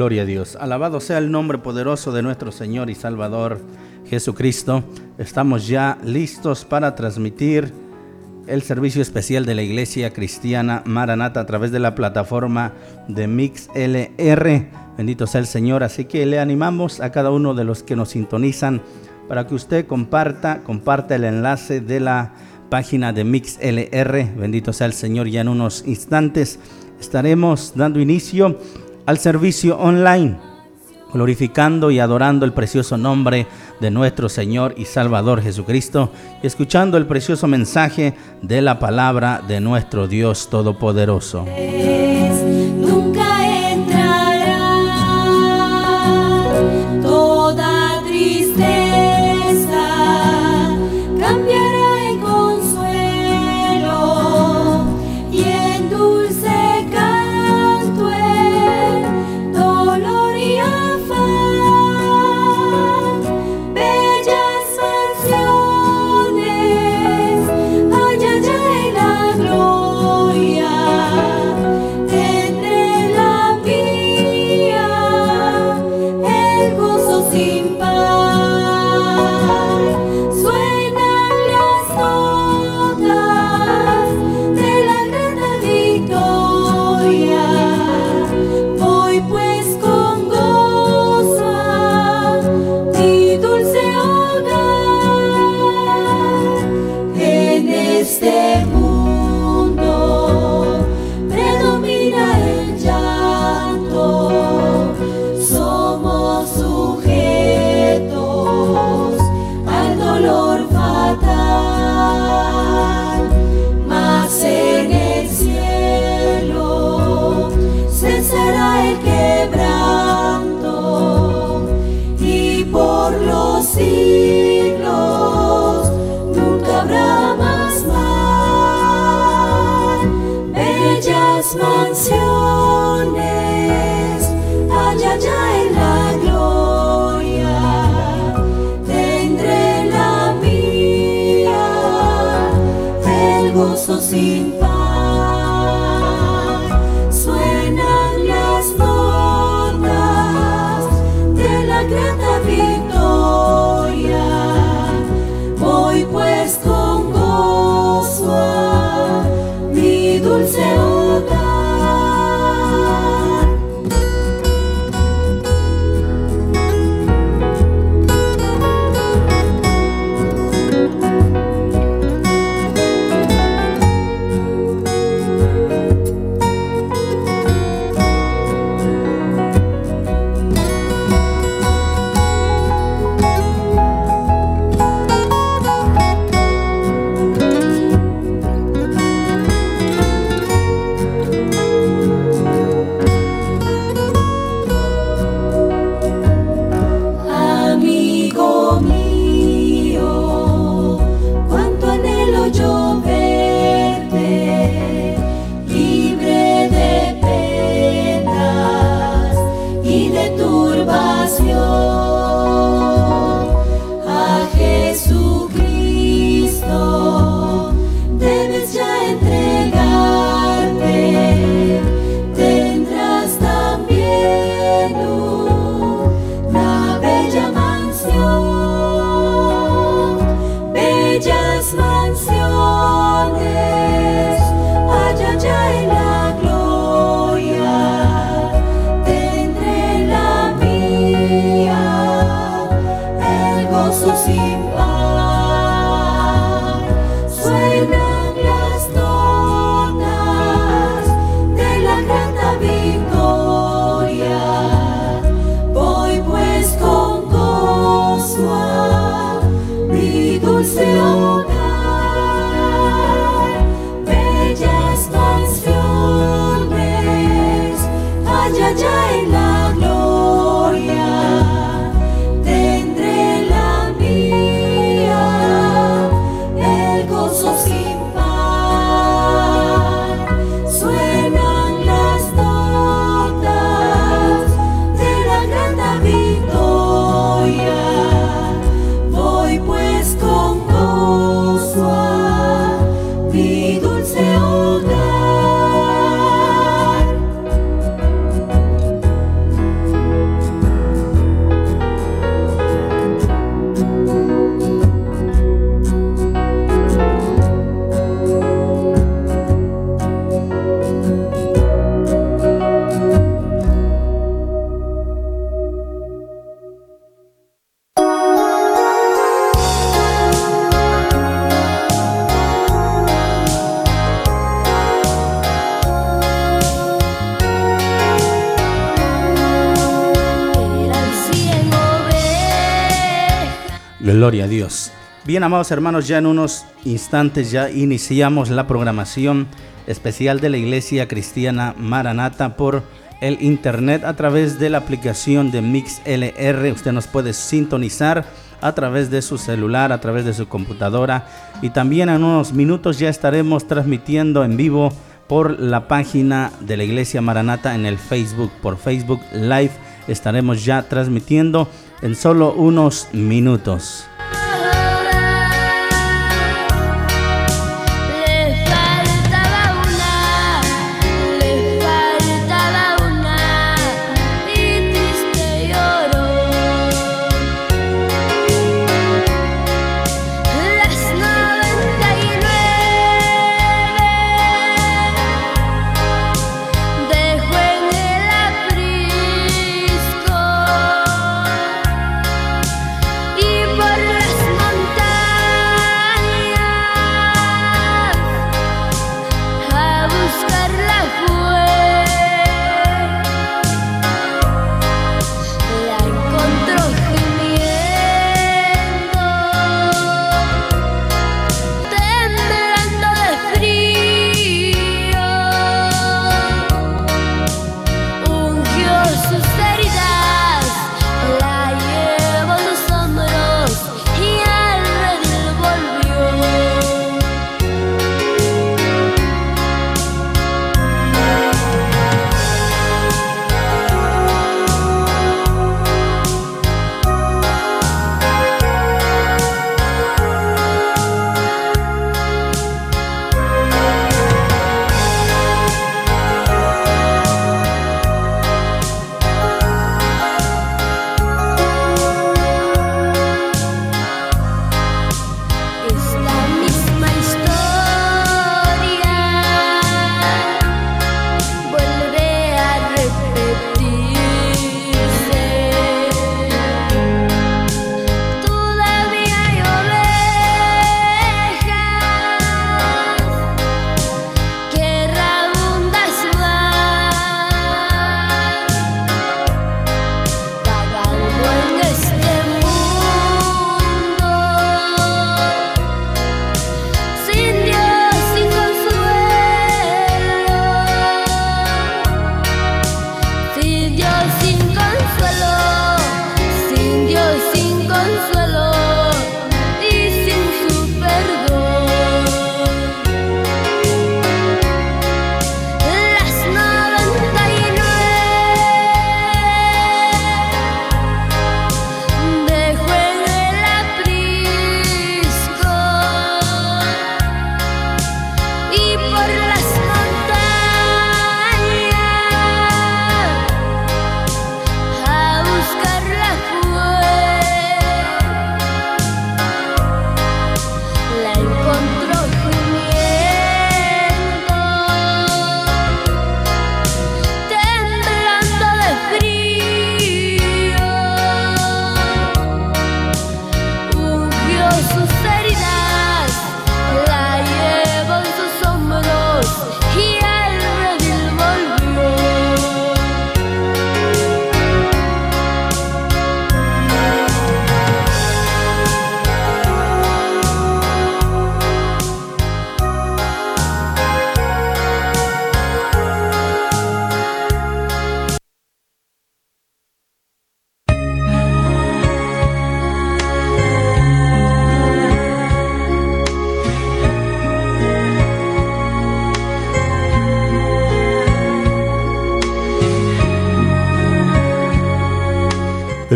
Gloria a Dios. Alabado sea el nombre poderoso de nuestro Señor y Salvador Jesucristo. Estamos ya listos para transmitir el servicio especial de la Iglesia Cristiana Maranata a través de la plataforma de Mix LR. Bendito sea el Señor. Así que le animamos a cada uno de los que nos sintonizan para que usted comparta, comparta el enlace de la página de Mix LR. Bendito sea el Señor. Ya en unos instantes estaremos dando inicio al servicio online glorificando y adorando el precioso nombre de nuestro Señor y Salvador Jesucristo, y escuchando el precioso mensaje de la palabra de nuestro Dios Todopoderoso. Dios. Bien, amados hermanos, ya en unos instantes ya iniciamos la programación especial de la Iglesia Cristiana Maranata por el internet a través de la aplicación de Mix LR. Usted nos puede sintonizar a través de su celular, a través de su computadora y también en unos minutos ya estaremos transmitiendo en vivo por la página de la Iglesia Maranata en el Facebook, por Facebook Live estaremos ya transmitiendo en solo unos minutos.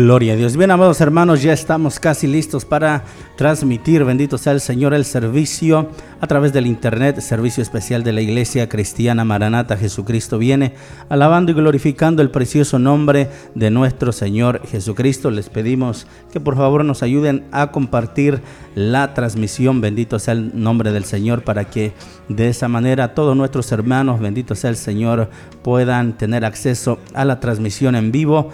Gloria a Dios. Bien, amados hermanos, ya estamos casi listos para transmitir, bendito sea el Señor, el servicio a través del Internet, servicio especial de la Iglesia Cristiana Maranata. Jesucristo viene alabando y glorificando el precioso nombre de nuestro Señor Jesucristo. Les pedimos que por favor nos ayuden a compartir la transmisión, bendito sea el nombre del Señor, para que de esa manera todos nuestros hermanos, bendito sea el Señor, puedan tener acceso a la transmisión en vivo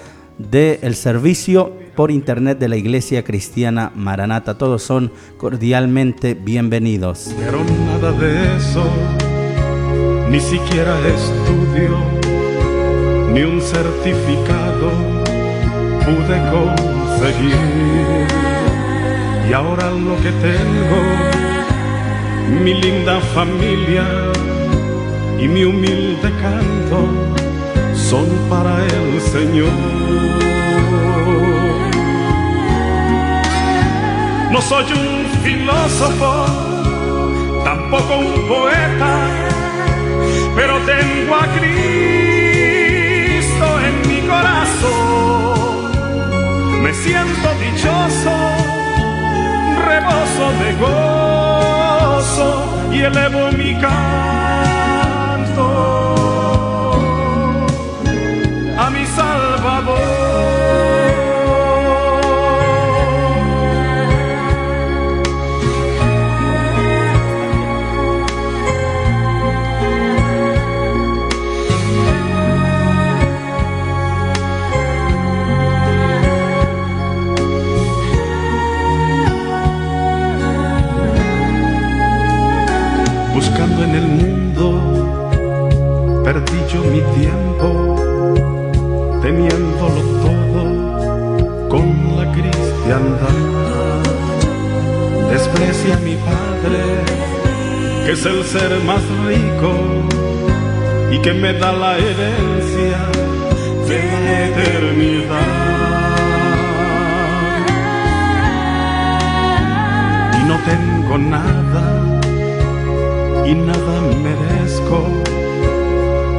del servicio por internet de la Iglesia Cristiana Maranata. Todos son cordialmente bienvenidos. Pero nada de eso, ni siquiera estudio, ni un certificado pude conseguir. Y ahora lo que tengo, mi linda familia y mi humilde canto, son para el Señor. No soy un filósofo, tampoco un poeta, pero tengo a Cristo en mi corazón. Me siento dichoso, reboso de gozo y elevo mi canto Desprecia a mi Padre, que es el ser más rico y que me da la herencia de la eternidad. Y no tengo nada y nada merezco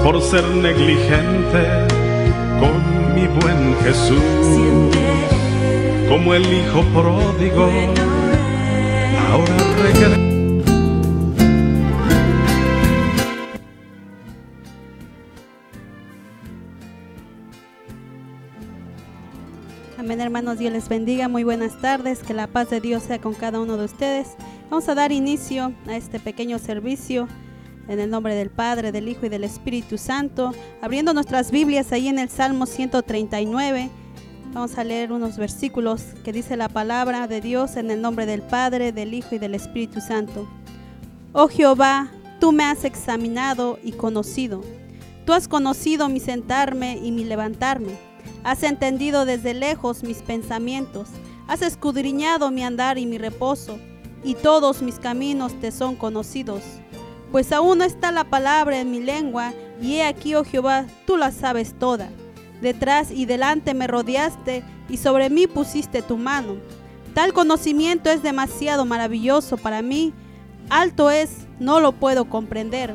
por ser negligente con mi buen Jesús. Como el hijo pródigo, Amén, hermanos, Dios les bendiga. Muy buenas tardes. Que la paz de Dios sea con cada uno de ustedes. Vamos a dar inicio a este pequeño servicio en el nombre del Padre, del Hijo y del Espíritu Santo. Abriendo nuestras Biblias ahí en el Salmo 139. Vamos a leer unos versículos que dice la palabra de Dios en el nombre del Padre, del Hijo y del Espíritu Santo. Oh Jehová, tú me has examinado y conocido. Tú has conocido mi sentarme y mi levantarme. Has entendido desde lejos mis pensamientos. Has escudriñado mi andar y mi reposo. Y todos mis caminos te son conocidos. Pues aún no está la palabra en mi lengua. Y he aquí, oh Jehová, tú la sabes toda. Detrás y delante me rodeaste y sobre mí pusiste tu mano. Tal conocimiento es demasiado maravilloso para mí. Alto es, no lo puedo comprender.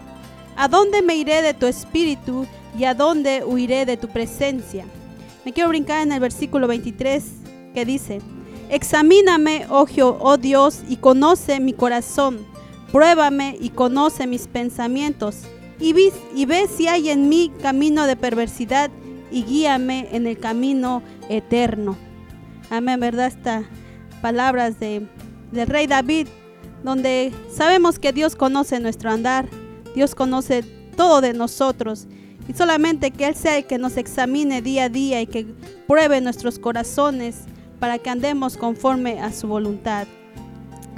¿A dónde me iré de tu espíritu y a dónde huiré de tu presencia? Me quiero brincar en el versículo 23 que dice, Examíname, oh, Jeho- oh Dios, y conoce mi corazón. Pruébame y conoce mis pensamientos. Y ve si hay en mí camino de perversidad y guíame en el camino eterno. Amén, ¿verdad? Estas palabras de, del rey David, donde sabemos que Dios conoce nuestro andar, Dios conoce todo de nosotros. Y solamente que Él sea el que nos examine día a día y que pruebe nuestros corazones para que andemos conforme a su voluntad.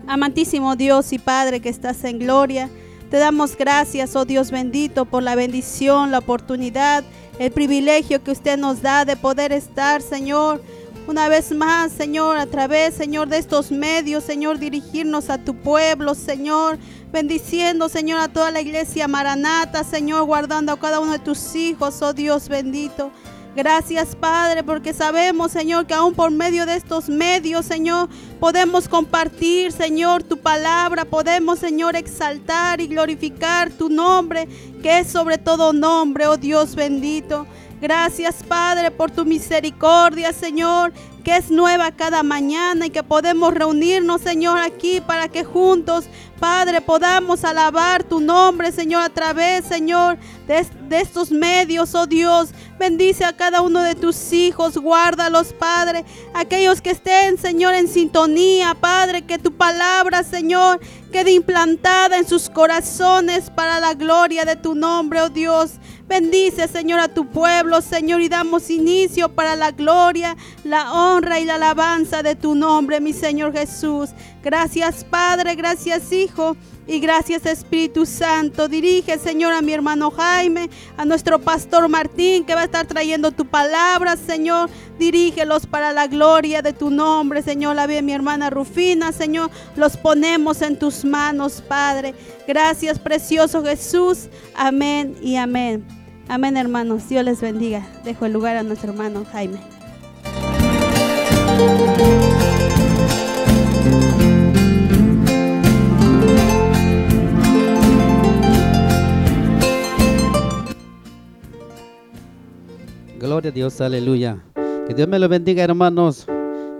Amantísimo Dios y Padre que estás en gloria, te damos gracias, oh Dios bendito, por la bendición, la oportunidad, el privilegio que usted nos da de poder estar, Señor, una vez más, Señor, a través, Señor, de estos medios, Señor, dirigirnos a tu pueblo, Señor, bendiciendo, Señor, a toda la iglesia maranata, Señor, guardando a cada uno de tus hijos, oh Dios bendito. Gracias, Padre, porque sabemos, Señor, que aún por medio de estos medios, Señor, podemos compartir, Señor, tu palabra, podemos, Señor, exaltar y glorificar tu nombre, que es sobre todo nombre, oh Dios bendito. Gracias, Padre, por tu misericordia, Señor, que es nueva cada mañana y que podemos reunirnos, Señor, aquí para que juntos, Padre, podamos alabar tu nombre, Señor, a través, Señor, de, estos medios, oh Dios. Bendice a cada uno de tus hijos, guárdalos, Padre. Aquellos que estén, Señor, en sintonía, Padre, que tu palabra, Señor, quede implantada en sus corazones para la gloria de tu nombre, oh Dios. Bendice, Señor, a tu pueblo, Señor, y damos inicio para la gloria, la honra y la alabanza de tu nombre, mi Señor Jesús. Gracias, Padre, gracias, Hijo. Y gracias Espíritu Santo. Dirige, Señor, a mi hermano Jaime, a nuestro pastor Martín, que va a estar trayendo tu palabra, Señor. Dirígelos para la gloria de tu nombre, Señor. La vida de mi hermana Rufina, Señor. Los ponemos en tus manos, Padre. Gracias, precioso Jesús. Amén y amén. Amén, hermanos. Dios les bendiga. Dejo el lugar a nuestro hermano Jaime. Gloria a Dios, aleluya. Que Dios me lo bendiga, hermanos,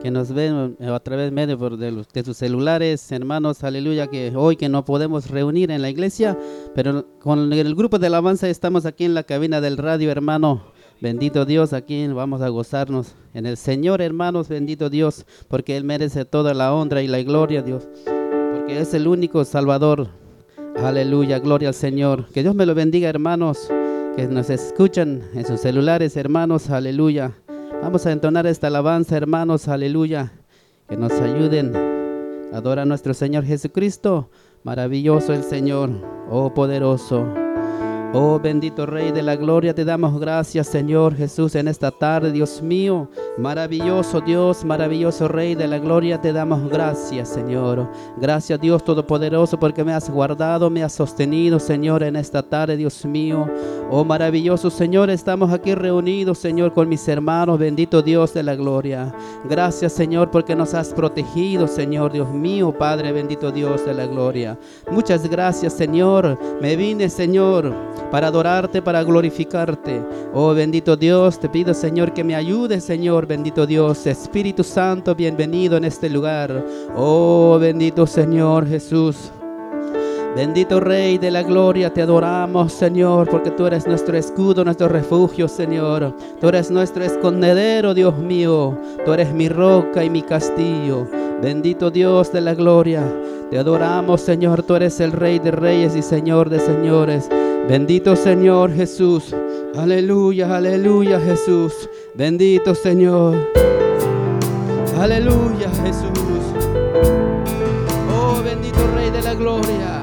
que nos ven eh, a través de, de sus celulares, hermanos, aleluya, que hoy que no podemos reunir en la iglesia, pero con el grupo de alabanza estamos aquí en la cabina del radio, hermano. Bendito Dios, aquí vamos a gozarnos en el Señor, hermanos, bendito Dios, porque Él merece toda la honra y la gloria, Dios, porque es el único Salvador. Aleluya, gloria al Señor. Que Dios me lo bendiga, hermanos que nos escuchan en sus celulares, hermanos, aleluya. Vamos a entonar esta alabanza, hermanos, aleluya. Que nos ayuden a adorar a nuestro Señor Jesucristo. Maravilloso el Señor, oh poderoso. Oh bendito Rey de la Gloria, te damos gracias, Señor Jesús, en esta tarde, Dios mío. Maravilloso Dios, maravilloso Rey de la Gloria, te damos gracias, Señor. Gracias, Dios Todopoderoso, porque me has guardado, me has sostenido, Señor, en esta tarde, Dios mío. Oh maravilloso Señor, estamos aquí reunidos, Señor, con mis hermanos, bendito Dios de la Gloria. Gracias, Señor, porque nos has protegido, Señor, Dios mío, Padre, bendito Dios de la Gloria. Muchas gracias, Señor. Me vine, Señor, para adorarte, para glorificarte. Oh bendito Dios, te pido, Señor, que me ayudes, Señor, bendito Dios. Espíritu Santo, bienvenido en este lugar. Oh bendito Señor Jesús. Bendito Rey de la Gloria, te adoramos, Señor, porque tú eres nuestro escudo, nuestro refugio, Señor. Tú eres nuestro escondedero, Dios mío. Tú eres mi roca y mi castillo. Bendito Dios de la Gloria, te adoramos, Señor. Tú eres el Rey de Reyes y Señor de Señores. Bendito Señor Jesús. Aleluya, aleluya, Jesús. Bendito Señor. Aleluya, Jesús. Oh, bendito Rey de la Gloria.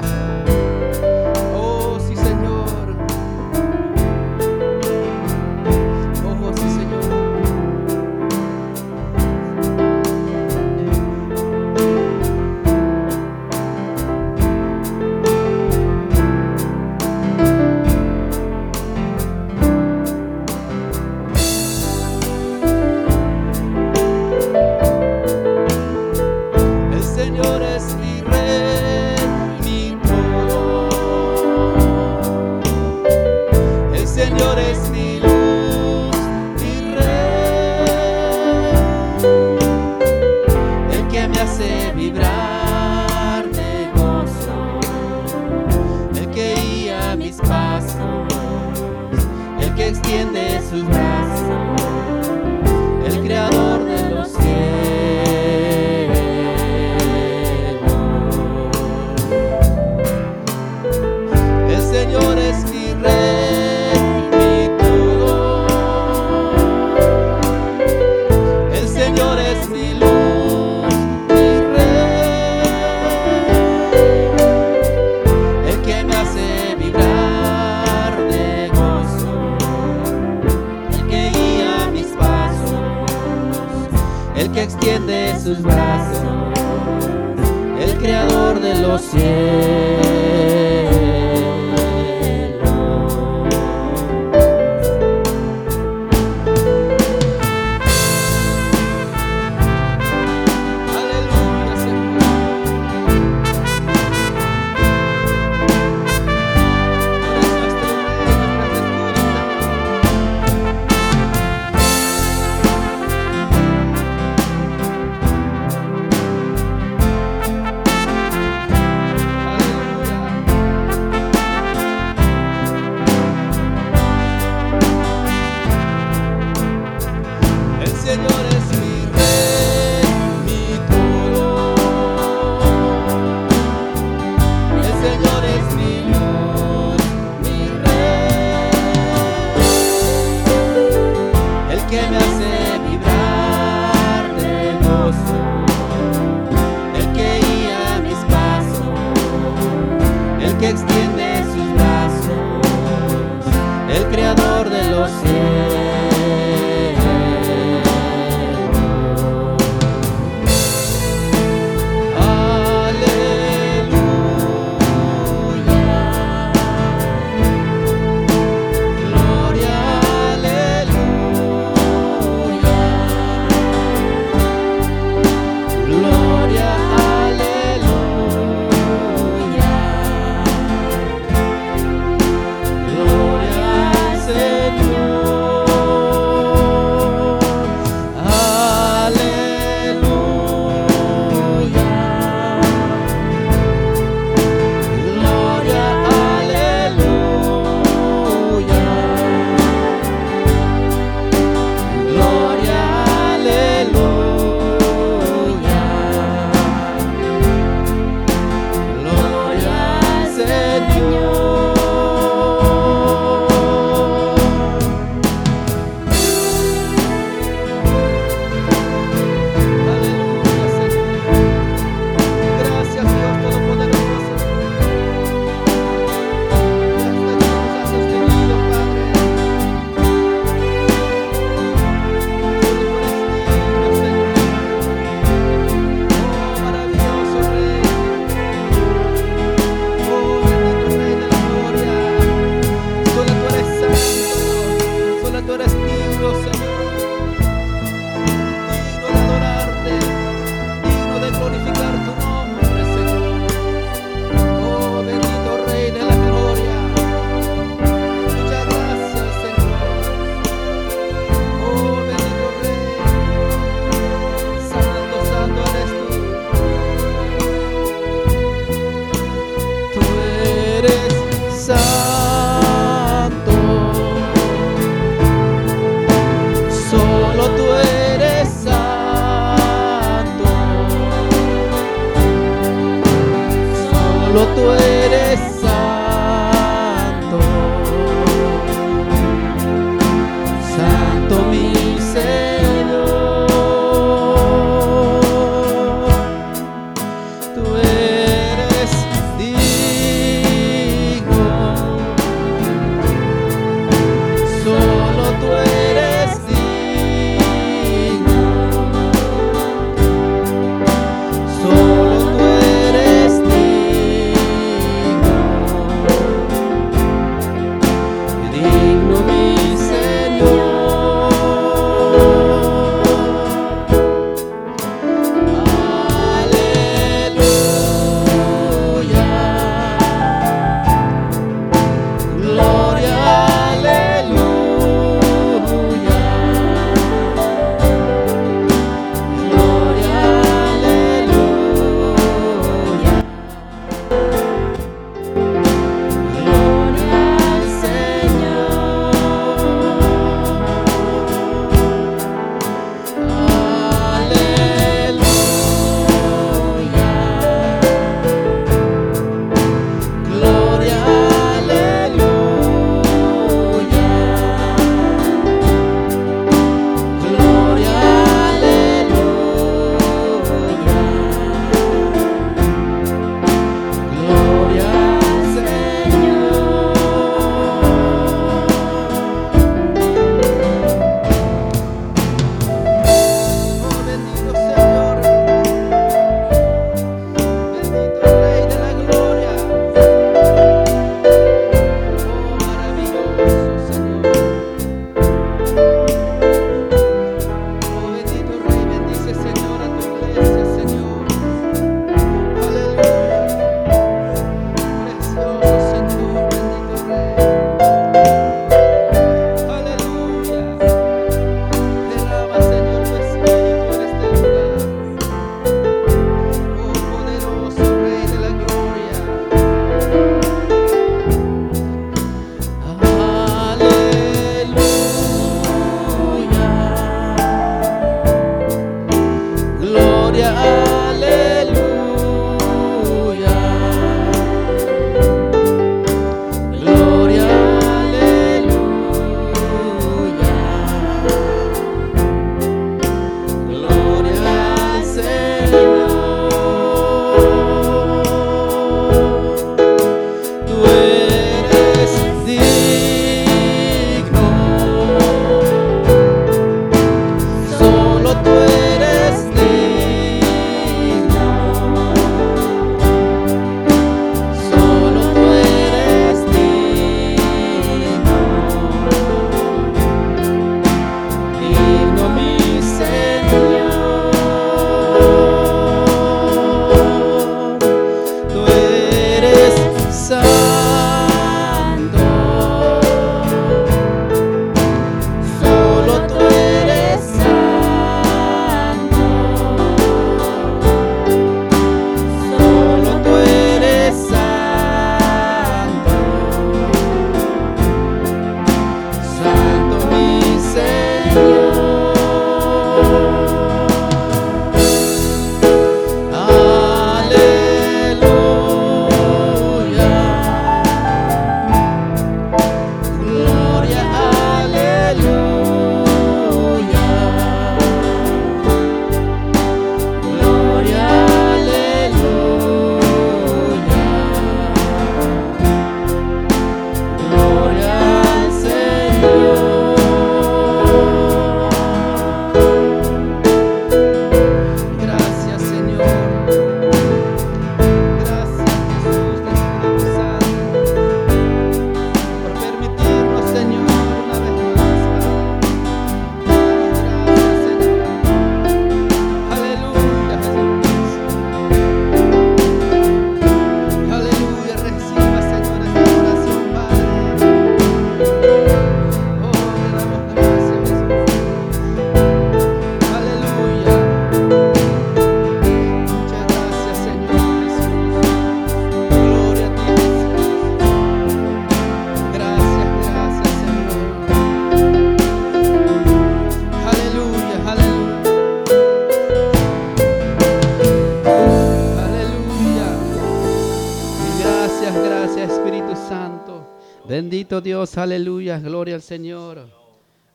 Dios, aleluya. Gloria al Señor.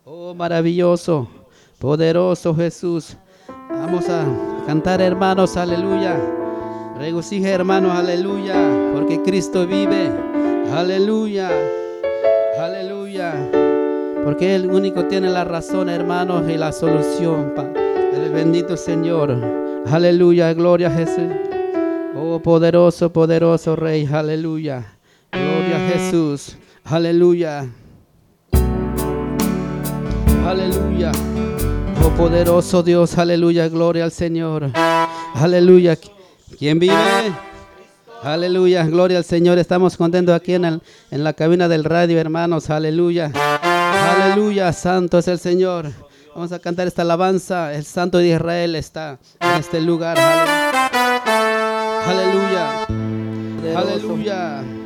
Oh, maravilloso, poderoso Jesús. Vamos a cantar, hermanos, aleluya. Regocija, hermanos, aleluya, porque Cristo vive. Aleluya, aleluya. Porque Él único tiene la razón, hermanos, y la solución. El bendito Señor. Aleluya, gloria a Jesús. Oh, poderoso, poderoso Rey. Aleluya. Gloria a Jesús. Aleluya. Aleluya. Oh poderoso Dios, aleluya, gloria al Señor. Aleluya. ¿Quién vive? Aleluya, gloria al Señor. Estamos contentos aquí en, el- en la cabina del radio, hermanos. Aleluya. Aleluya, santo es el Señor. Vamos a cantar esta alabanza. El Santo de Israel está en este lugar. Aleluya. Aleluya. El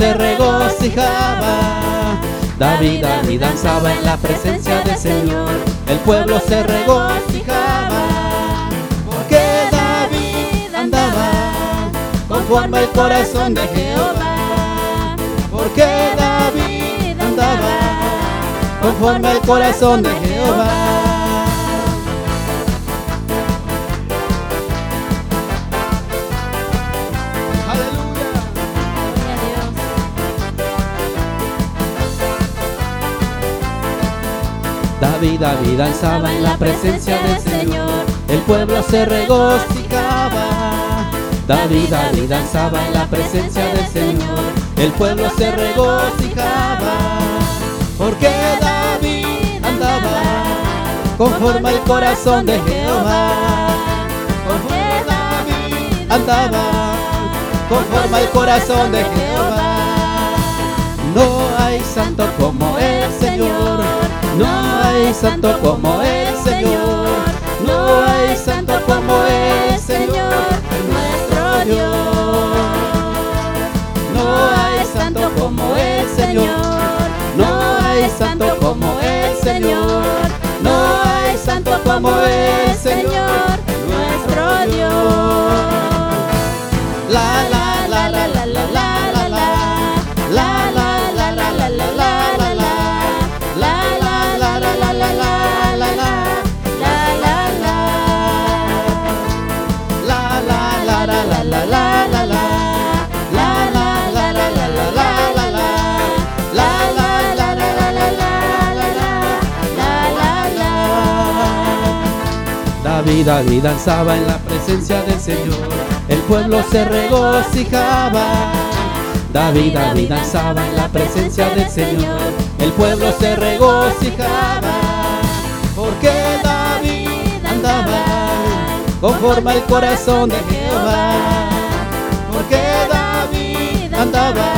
se regocijaba. David, David danzaba en la presencia del Señor, el pueblo se regocijaba. Porque David andaba conforme al corazón de Jehová. Porque David andaba conforme al corazón de Jehová. David, David danzaba en la presencia del Señor, el pueblo se regocijaba. David, David danzaba en la presencia del Señor, el pueblo se regocijaba. Porque David andaba conforme al corazón de Jehová. Porque David andaba conforme al corazón de Jehová. No hay santo como el Señor. No hay santo como el Señor. No hay santo como el Señor, nuestro Dios. No hay santo como el Señor. No hay santo como el Señor. No hay santo como el Señor, nuestro Dios. La la David danzaba en la presencia del Señor, el pueblo se regocijaba. David, David danzaba en la presencia del Señor, el pueblo se regocijaba. Porque David andaba conforme al corazón de Jehová. Porque David andaba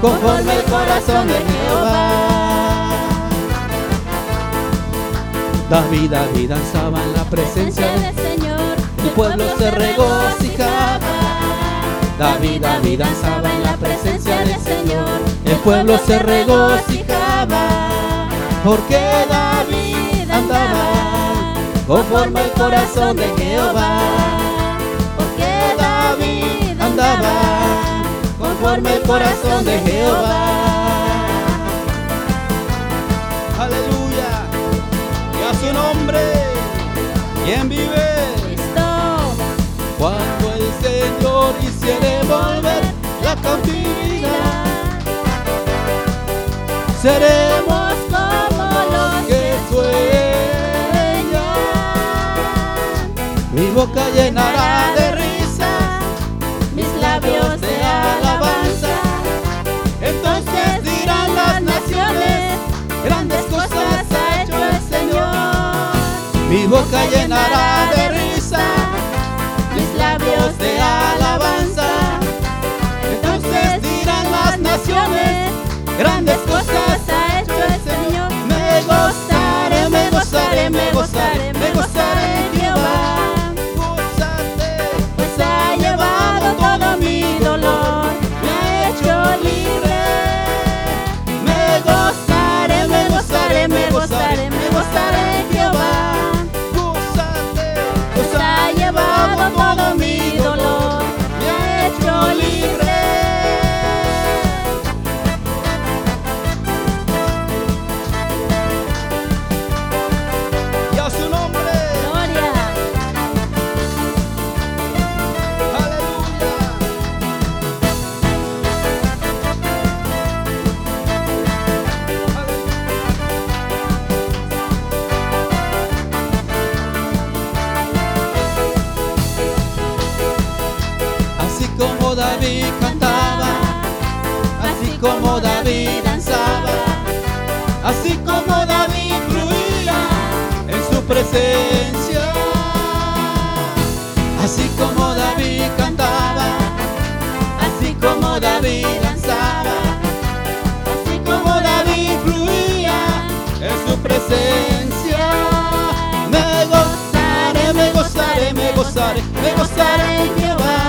conforme al corazón de Jehová. David, David danzaba en la presencia del Señor, el pueblo se regocijaba. David, David danzaba en la presencia del Señor, el pueblo se regocijaba. Porque David andaba conforme al corazón de Jehová. Porque David andaba conforme al corazón de Jehová. ¿Quién vive? Cristo. Cuando el Señor hiciere volver la cautividad, seremos como los que sueñan. Mi boca llenará de risa, mis labios de alabanza. entonces dirán las naciones, grandes boca llenará de risa, mis labios de alabanza. Entonces dirán las naciones, grandes cosas ha hecho el Señor. Me gozaré, me gozaré, me gozaré, me gozaré en Jehová. Pues ha llevado todo mi dolor, me ha hecho libre. Me gozaré, me gozaré, me gozaré, me gozaré en Jehová. Todo mi dolor, me ha hecho libre. David cantaba, así como David danzaba, así como David fluía en su presencia. Así como David cantaba, así como David danzaba, así como David fluía en su presencia. Me gozaré, me gozaré, me gozaré, me gozaré en Jehová.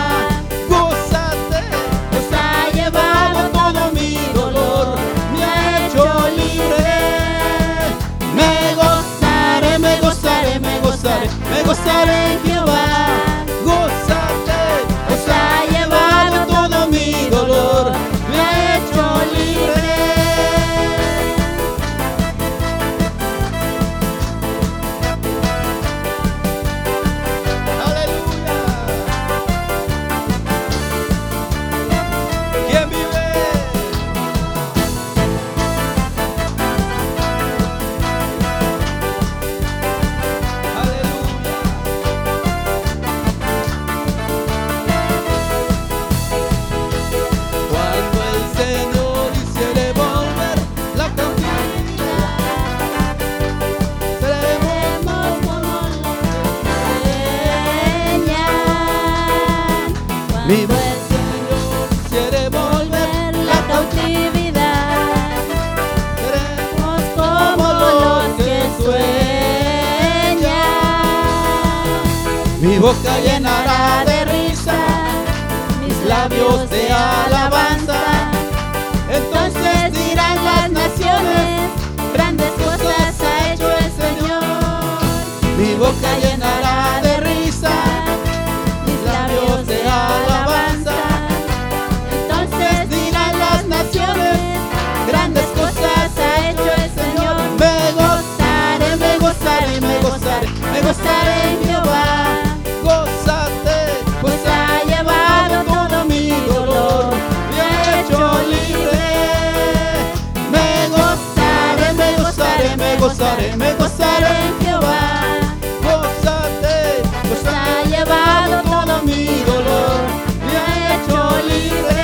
setting de alabanza. Entonces dirán las naciones, grandes cosas ha hecho el Señor. Mi boca llenará de risa, mis labios de alabanza. Entonces dirán las naciones, grandes cosas ha hecho el Señor. me gozaré, Gozaré, me gozaré, me gozaré, me gozaré gozaré, me gozaré, en Jehová. gózate, pues ha llevado todo mi dolor, me ha hecho libre.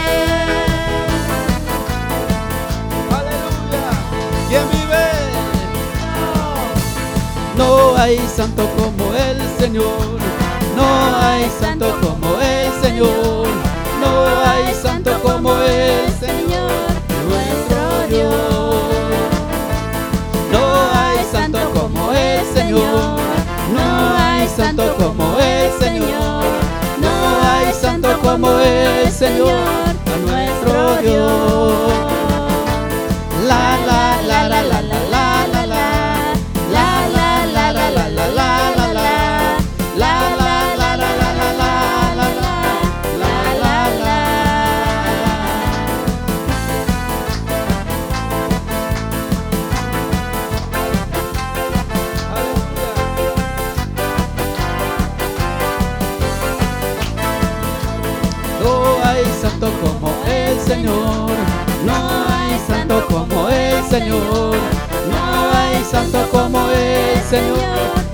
Aleluya. ¿Quién vive? No hay santo como el Señor. No hay santo como No hay santo como el Señor. No hay santo como el Señor, a nuestro Dios. Como el Señor, no hay santo como el Señor,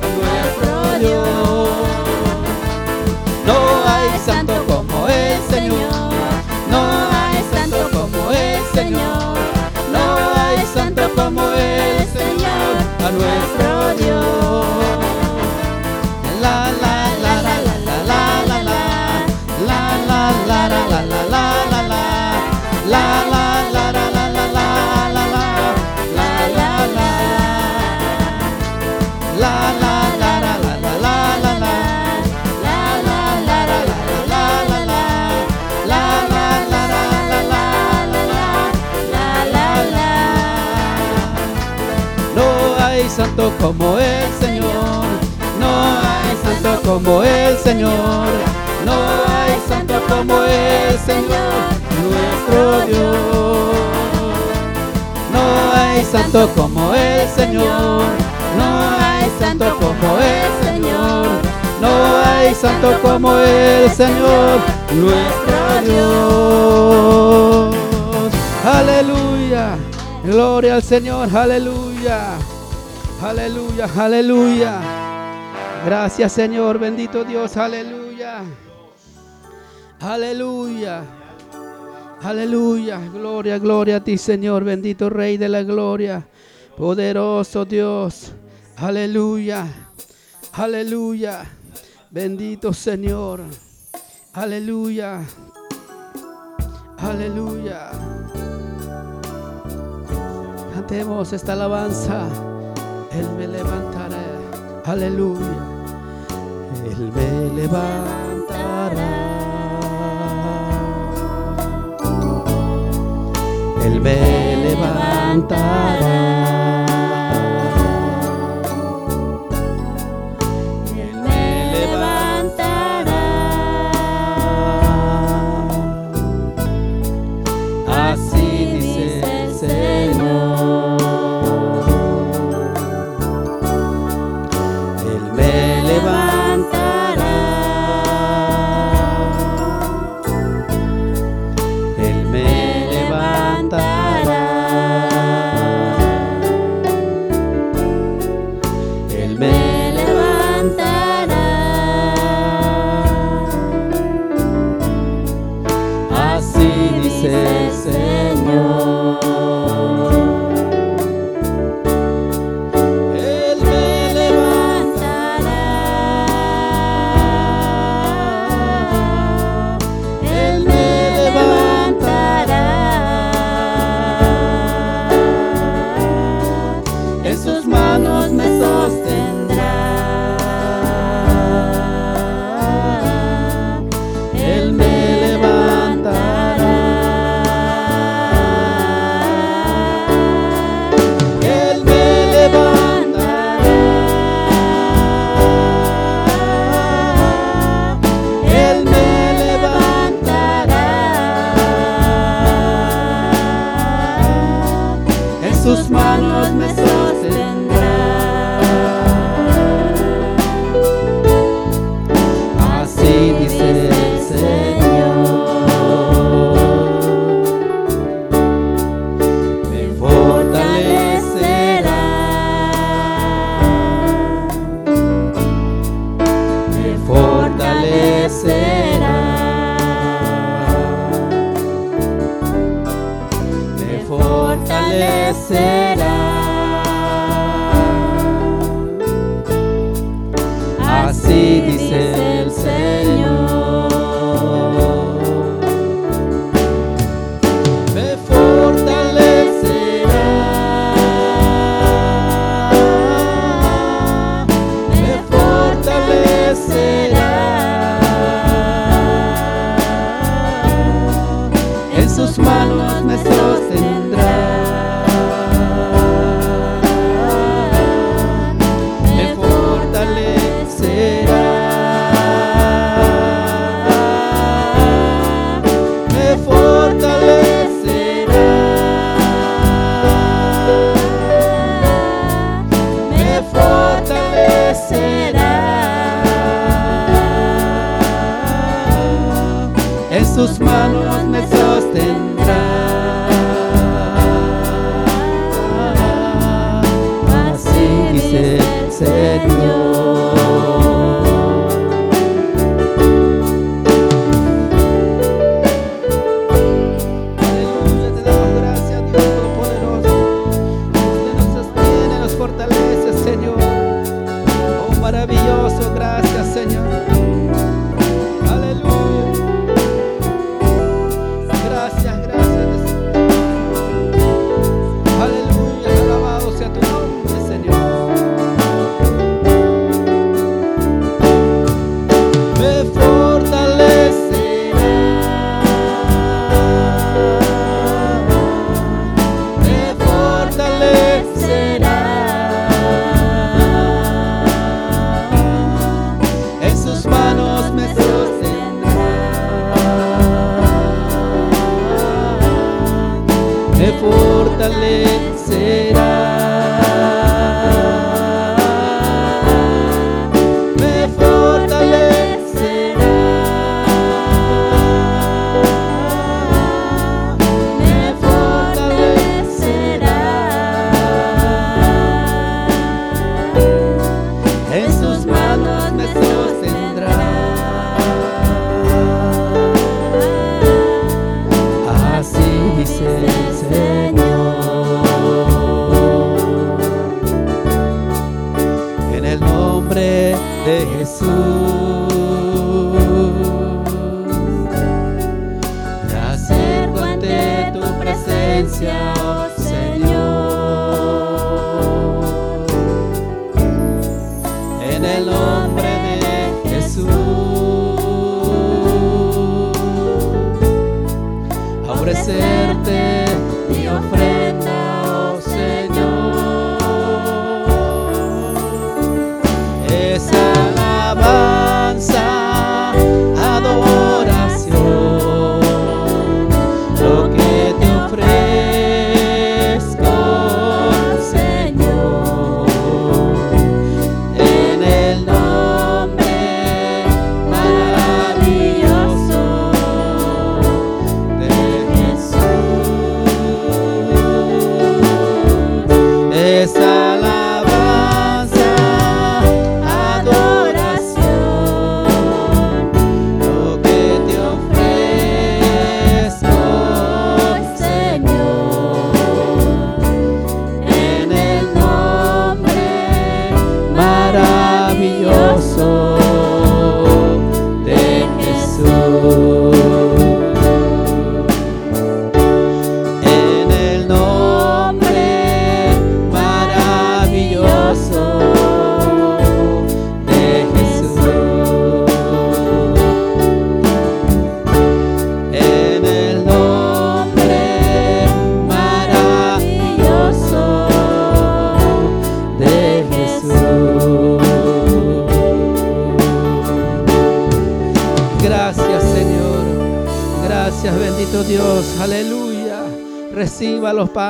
santo como el Señor. No hay santo como el Señor. No hay santo como el Señor, nuestro Dios. No hay santo como el Señor. No hay santo como el Señor. No hay santo como el Señor, nuestro Dios. Aleluya. Gloria al Señor. Aleluya. Aleluya. Aleluya. Gracias Señor. Bendito Dios. Aleluya. Aleluya. Aleluya. Gloria, gloria a ti Señor. Bendito Rey de la Gloria. Poderoso Dios. Aleluya. Aleluya. Bendito Señor. Aleluya. Aleluya. Cantemos esta alabanza. Él me levantará. Aleluya. Él me levantará. Él me levantará.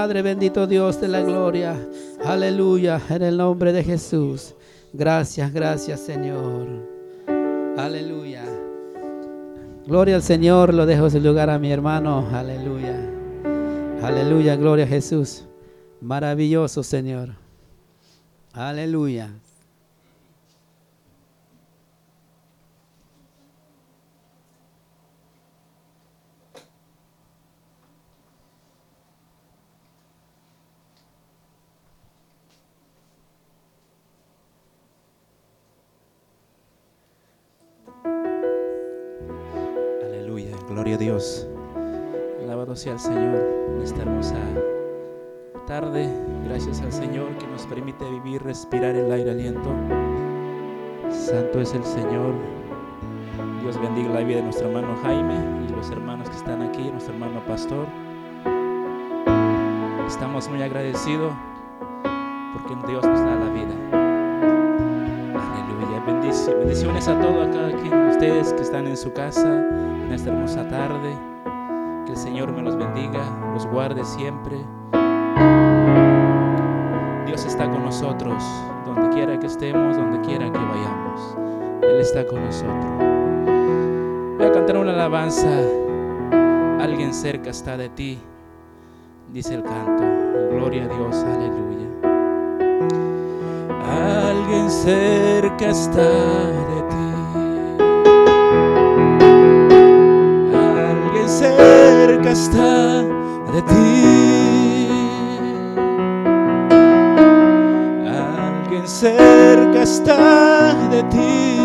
Padre, bendito Dios de la gloria, aleluya, en el nombre de Jesús. Gracias, gracias Señor, aleluya. Gloria al Señor, lo dejo sin lugar a mi hermano, aleluya. Aleluya, gloria a Jesús. Maravilloso Señor. Aleluya. Gloria a Dios. Alabado sea el Señor en esta hermosa tarde. Gracias al Señor que nos permite vivir, respirar el aire aliento. Santo es el Señor. Dios bendiga la vida de nuestro hermano Jaime y los hermanos que están aquí, nuestro hermano pastor. Estamos muy agradecidos porque Dios nos da la vida. Aleluya. Bendici- bendiciones a todos, a cada quien de ustedes que están en su casa esta hermosa tarde. Que el Señor me los bendiga, los guarde siempre. Dios está con nosotros, donde quiera que estemos, donde quiera que vayamos. Él está con nosotros. Voy a cantar una alabanza. Alguien cerca está de ti, dice el canto. Gloria a Dios, aleluya. Alguien cerca está de ti. De ti. Alguien cerca está de ti.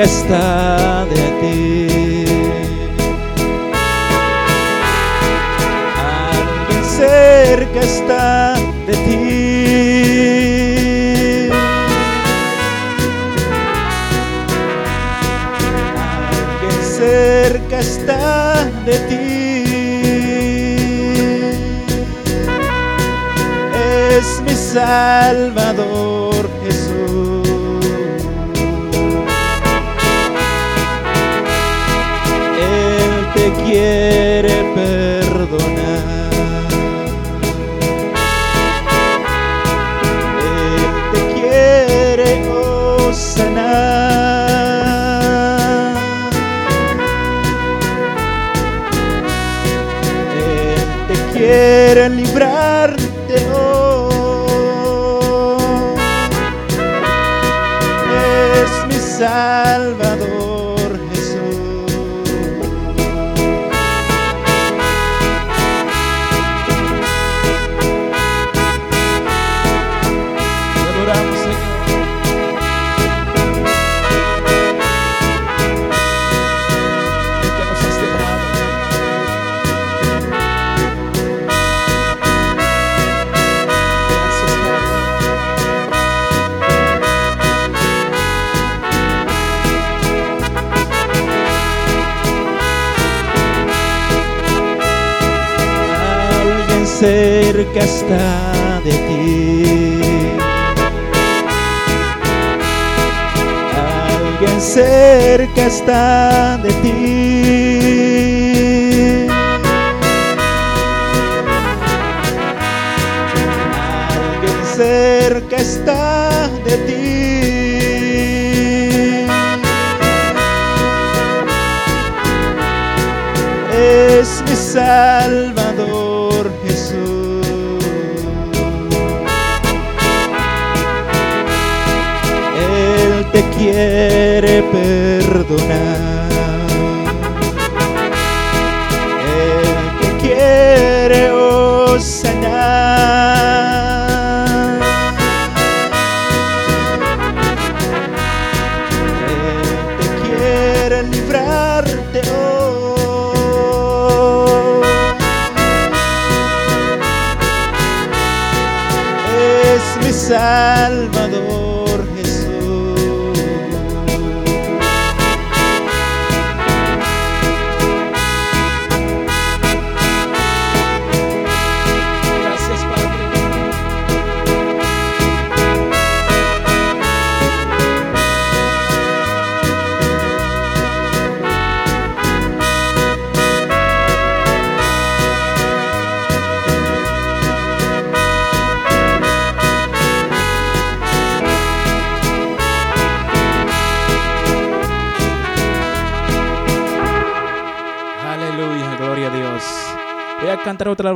que está quiere perdonar.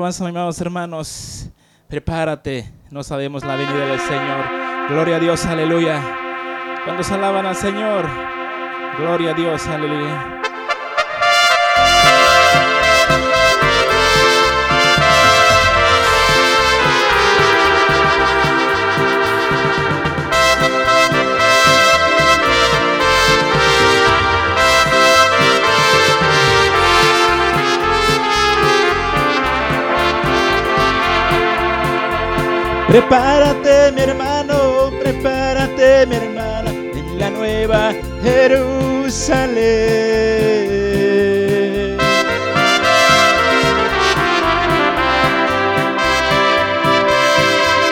amados hermanos, prepárate, no sabemos la venida del Señor. Gloria a Dios, aleluya. Cuando se alaban al Señor, gloria a Dios, aleluya. Prepárate mi hermano, prepárate mi hermana en la nueva Jerusalén.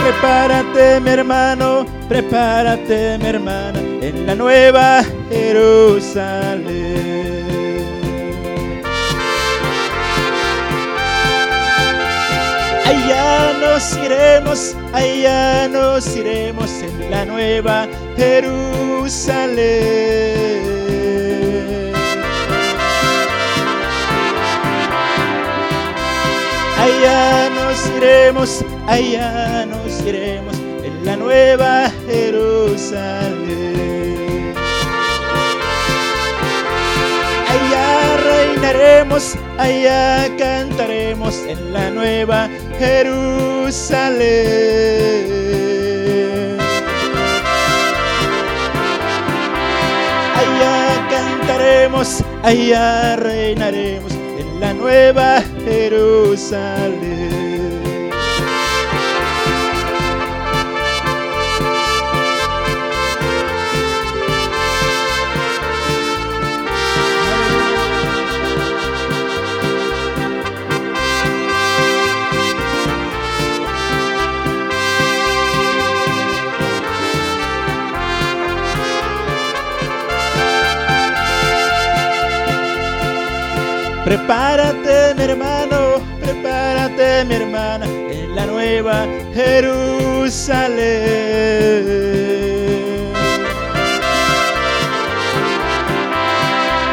Prepárate mi hermano, prepárate mi hermana en la nueva Jerusalén. Allá nos iremos, allá nos iremos en la nueva Jerusalén. Allá nos iremos, allá nos iremos en la nueva Jerusalén. Reinaremos, allá cantaremos en la nueva Jerusalén. Allá cantaremos, allá reinaremos en la nueva Jerusalén. Prepárate mi hermano, prepárate mi hermana en la nueva Jerusalén.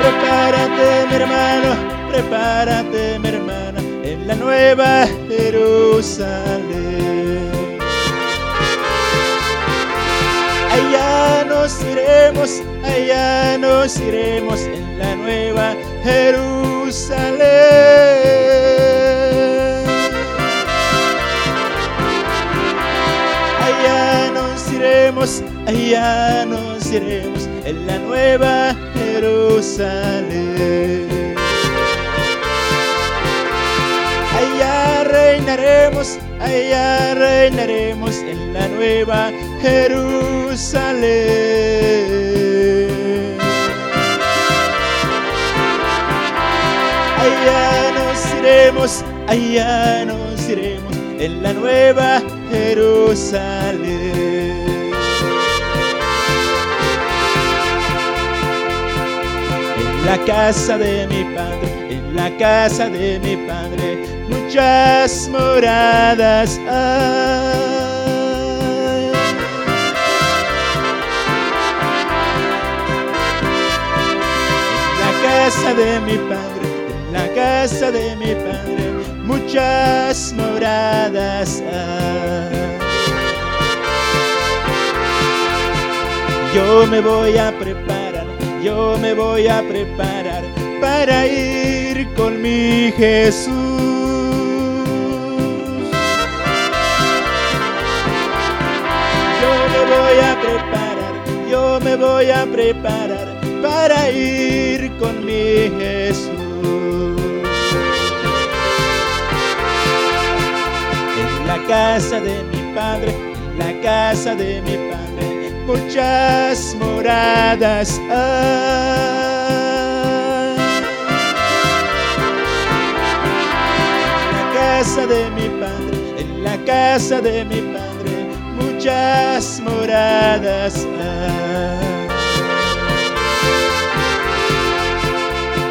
Prepárate mi hermano, prepárate mi hermana en la nueva Jerusalén. Allá nos iremos, allá nos iremos en la nueva Jerusalén. Allá nos iremos, allá nos iremos en la nueva Jerusalén. Allá reinaremos, allá reinaremos en la nueva Jerusalén. Allá nos iremos, allá nos iremos en la nueva Jerusalén. En la casa de mi padre, en la casa de mi padre, muchas moradas hay. Casa de mi padre, casa de mi padre, muchas moradas. Yo me voy a preparar, yo me voy a preparar para ir con mi Jesús. Yo me voy a preparar, yo me voy a preparar para ir con mi Jesús. Casa de mi padre, la casa de mi padre, muchas moradas la casa de mi padre, en la casa de mi padre, muchas moradas hay.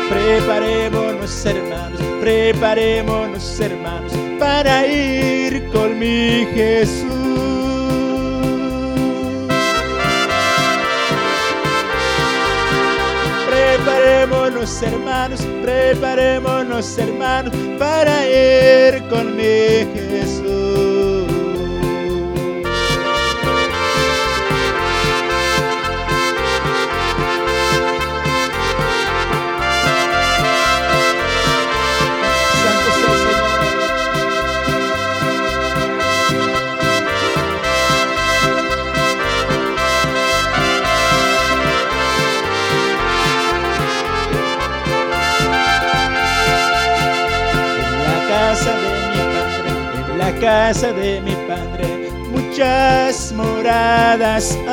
Preparémonos hermanos, preparémonos hermanos para ir con mi Jesús. Preparémonos hermanos, preparémonos hermanos para ir con mi Jesús. Casa de mi padre, muchas moradas. En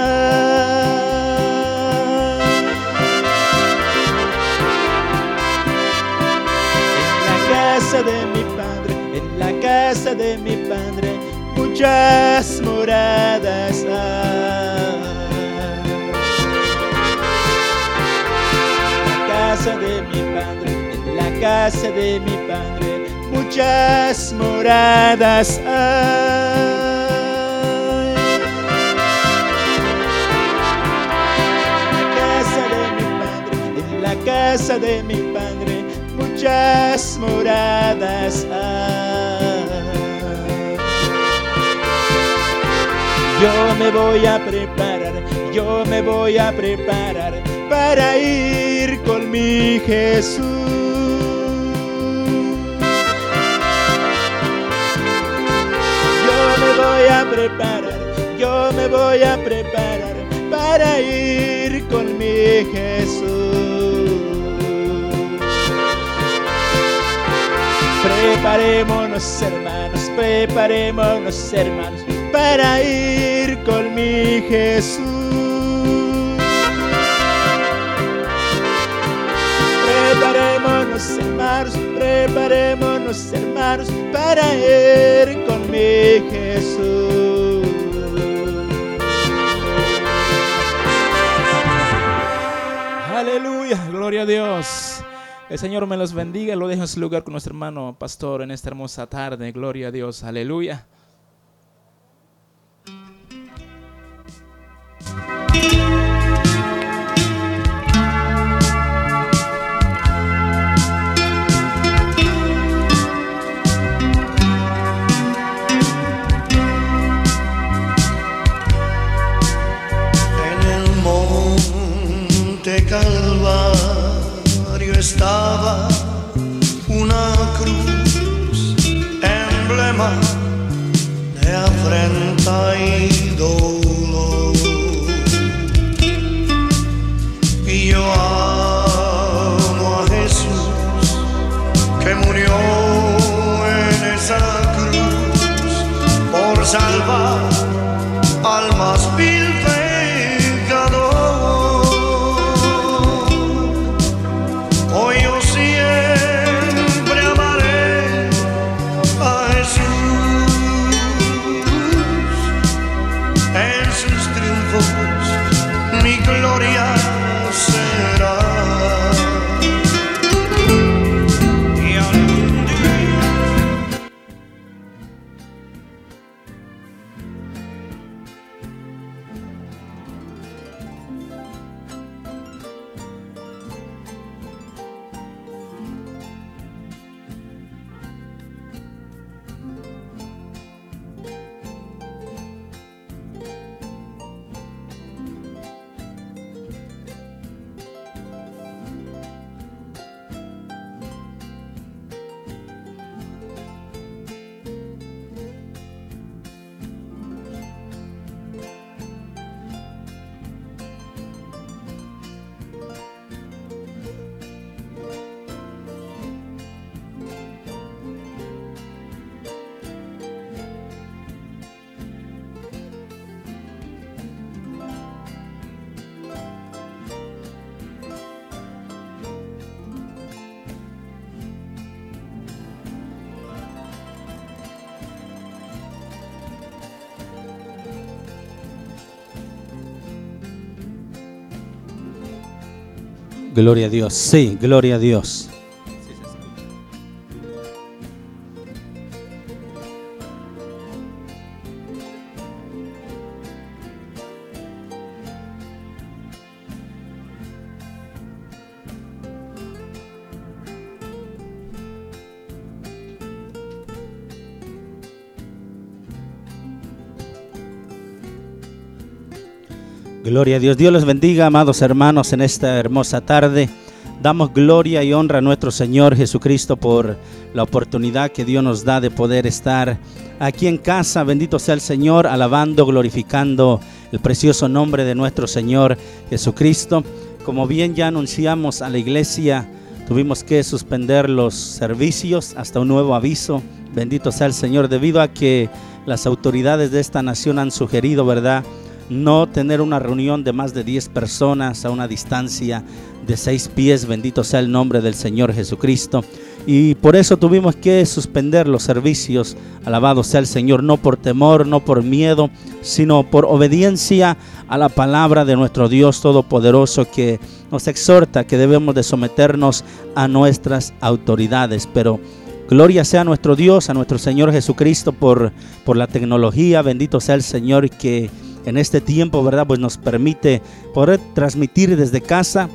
la casa de mi padre, en la casa de mi padre, muchas moradas hay. La casa de mi padre, en la casa de mi padre, muchas moradas hay. La casa de mi padre, en la casa de mi padre, muchas moradas hay. Yo me voy a preparar, yo me voy a preparar para ir con mi Jesús. Voy a preparar, yo me voy a preparar para ir con mi Jesús. Preparémonos hermanos, preparémonos hermanos para ir con mi Jesús. Preparémonos hermanos, preparémonos hermanos para ir con mi Jesús. Aleluya, gloria a Dios. El Señor me los bendiga. Lo dejo en su lugar con nuestro hermano pastor en esta hermosa tarde. Gloria a Dios. Aleluya. Emblema de afrenta y dolor. Y yo amo a Jesús que murió en esa cruz por salvar al más Gloria a Dios. Sí, gloria a Dios. Gloria a Dios. Dios les bendiga, amados hermanos, en esta hermosa tarde. Damos gloria y honra a nuestro Señor Jesucristo por la oportunidad que Dios nos da de poder estar aquí en casa. Bendito sea el Señor, alabando, glorificando el precioso nombre de nuestro Señor Jesucristo. Como bien ya anunciamos a la iglesia, tuvimos que suspender los servicios hasta un nuevo aviso. Bendito sea el Señor, debido a que las autoridades de esta nación han sugerido, ¿verdad? No tener una reunión de más de 10 personas a una distancia de seis pies. Bendito sea el nombre del Señor Jesucristo. y por eso tuvimos que suspender los servicios. Alabado sea el Señor, no por temor, no por miedo, sino por obediencia a la palabra de nuestro Dios Todopoderoso que nos exhorta que debemos de someternos a nuestras autoridades. Pero gloria sea nuestro Dios, a nuestro Señor Jesucristo por, por la tecnología. Bendito sea el Señor que en este tiempo, ¿verdad? Pues nos permite poder transmitir desde casa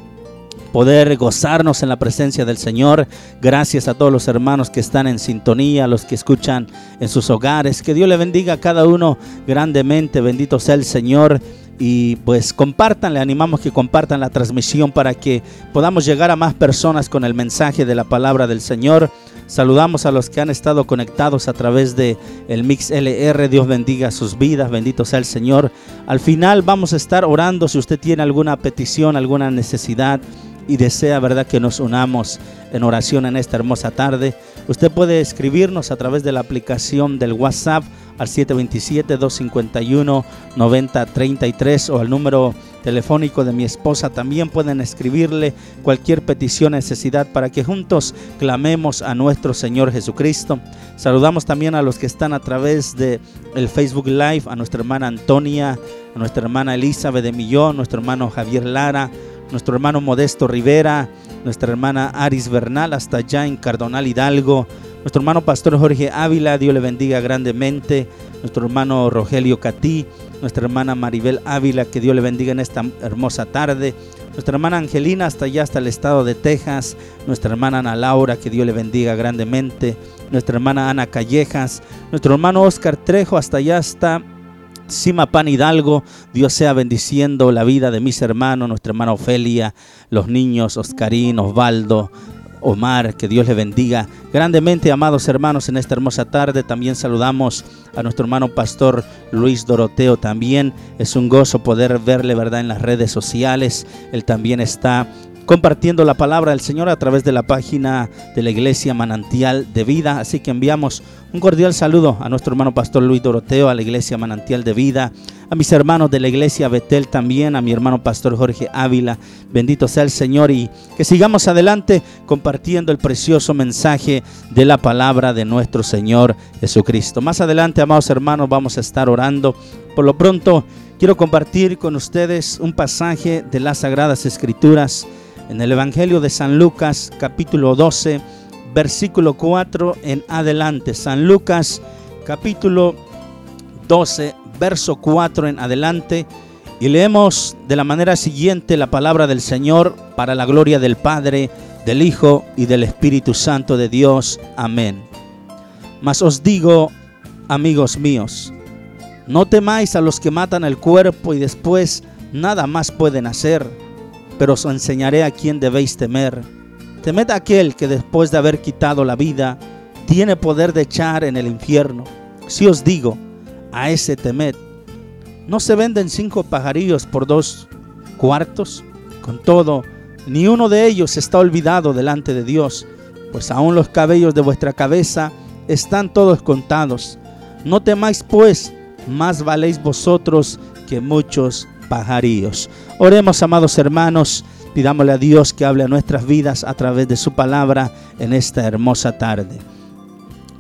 poder gozarnos en la presencia del Señor. Gracias a todos los hermanos que están en sintonía, los que escuchan en sus hogares. Que Dios le bendiga a cada uno grandemente. Bendito sea el Señor. Y pues compartan, le animamos que compartan la transmisión para que podamos llegar a más personas con el mensaje de la palabra del Señor. Saludamos a los que han estado conectados a través de el Mix LR. Dios bendiga sus vidas, bendito sea el Señor. Al final vamos a estar orando si usted tiene alguna petición, alguna necesidad y desea, ¿verdad?, que nos unamos en oración en esta hermosa tarde. Usted puede escribirnos a través de la aplicación del WhatsApp al 727-251-9033 o al número telefónico de mi esposa. También pueden escribirle cualquier petición, necesidad para que juntos clamemos a nuestro Señor Jesucristo. Saludamos también a los que están a través de el Facebook Live, a nuestra hermana Antonia, a nuestra hermana Elizabeth de Millón, nuestro hermano Javier Lara, nuestro hermano Modesto Rivera, nuestra hermana Aris Bernal, hasta allá en Cardonal Hidalgo, nuestro hermano Pastor Jorge Ávila, Dios le bendiga grandemente, nuestro hermano Rogelio Catí, nuestra hermana Maribel Ávila, que Dios le bendiga en esta hermosa tarde, nuestra hermana Angelina, hasta allá, hasta el estado de Texas, nuestra hermana Ana Laura, que Dios le bendiga grandemente, nuestra hermana Ana Callejas, nuestro hermano Oscar Trejo, hasta allá, hasta Simapán Hidalgo, Dios sea bendiciendo la vida de mis hermanos, nuestra hermana Ofelia, los niños Oscarín, Osvaldo, Omar, que Dios le bendiga grandemente, amados hermanos, en esta hermosa tarde. También saludamos a nuestro hermano pastor Luis Doroteo. También es un gozo poder verle, ¿verdad?, en las redes sociales. Él también está compartiendo la palabra del Señor a través de la página de la iglesia Manantial de Vida. Así que enviamos un cordial saludo a nuestro hermano pastor Luis Doroteo, a la iglesia Manantial de Vida, a mis hermanos de la iglesia Betel también, a mi hermano pastor Jorge Ávila. Bendito sea el Señor y que sigamos adelante compartiendo el precioso mensaje de la palabra de nuestro Señor Jesucristo. Más adelante, amados hermanos, vamos a estar orando. Por lo pronto, quiero compartir con ustedes un pasaje de las Sagradas Escrituras en el Evangelio de San Lucas capítulo 12, versículo 4 en adelante. San Lucas capítulo 12, verso 4 en adelante. Y leemos de la manera siguiente la palabra del Señor para la gloria del Padre, del Hijo y del Espíritu Santo de Dios. Amén. Mas os digo, amigos míos, no temáis a los que matan el cuerpo y después nada más pueden hacer pero os enseñaré a quién debéis temer. Temed a aquel que después de haber quitado la vida, tiene poder de echar en el infierno. Si os digo, a ese temed. ¿No se venden cinco pajarillos por dos cuartos? Con todo, ni uno de ellos está olvidado delante de Dios, pues aún los cabellos de vuestra cabeza están todos contados. No temáis pues, más valéis vosotros que muchos pajarillos. Oremos, amados hermanos, pidámosle a Dios que hable a nuestras vidas a través de su palabra en esta hermosa tarde.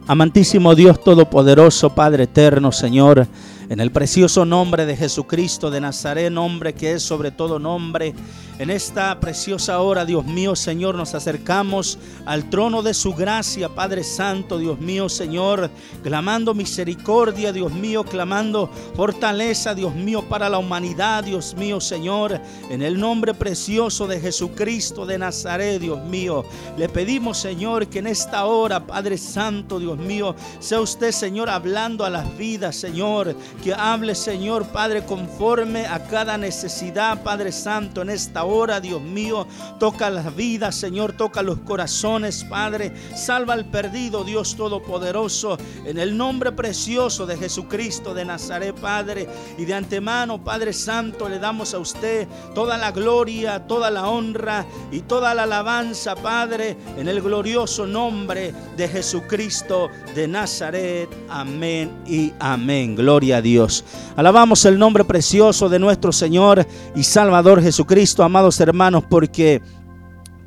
Amantísimo Dios Todopoderoso, Padre Eterno, Señor, en el precioso nombre de Jesucristo de Nazaret, nombre que es sobre todo nombre, en esta preciosa hora, Dios mío, Señor, nos acercamos al trono de su gracia, Padre Santo, Dios mío, Señor, clamando misericordia, Dios mío, clamando fortaleza, Dios mío, para la humanidad, Dios mío, Señor, en el nombre precioso de Jesucristo de Nazaret, Dios mío. Le pedimos, Señor, que en esta hora, Padre Santo, Dios mío, sea usted, Señor, hablando a las vidas, Señor, que hable, Señor, Padre, conforme a cada necesidad, Padre Santo, en esta hora Dios mío. Toca las vidas, Señor. Toca los corazones, Padre. Salva al perdido, Dios Todopoderoso. En el nombre precioso de Jesucristo de Nazaret, Padre. Y de antemano, Padre Santo, le damos a usted toda la gloria, toda la honra y toda la alabanza, Padre, en el glorioso nombre de Jesucristo de Nazaret. Amén y amén. Gloria a Dios. Alabamos el nombre precioso de nuestro Señor y Salvador Jesucristo, amado hermanos, porque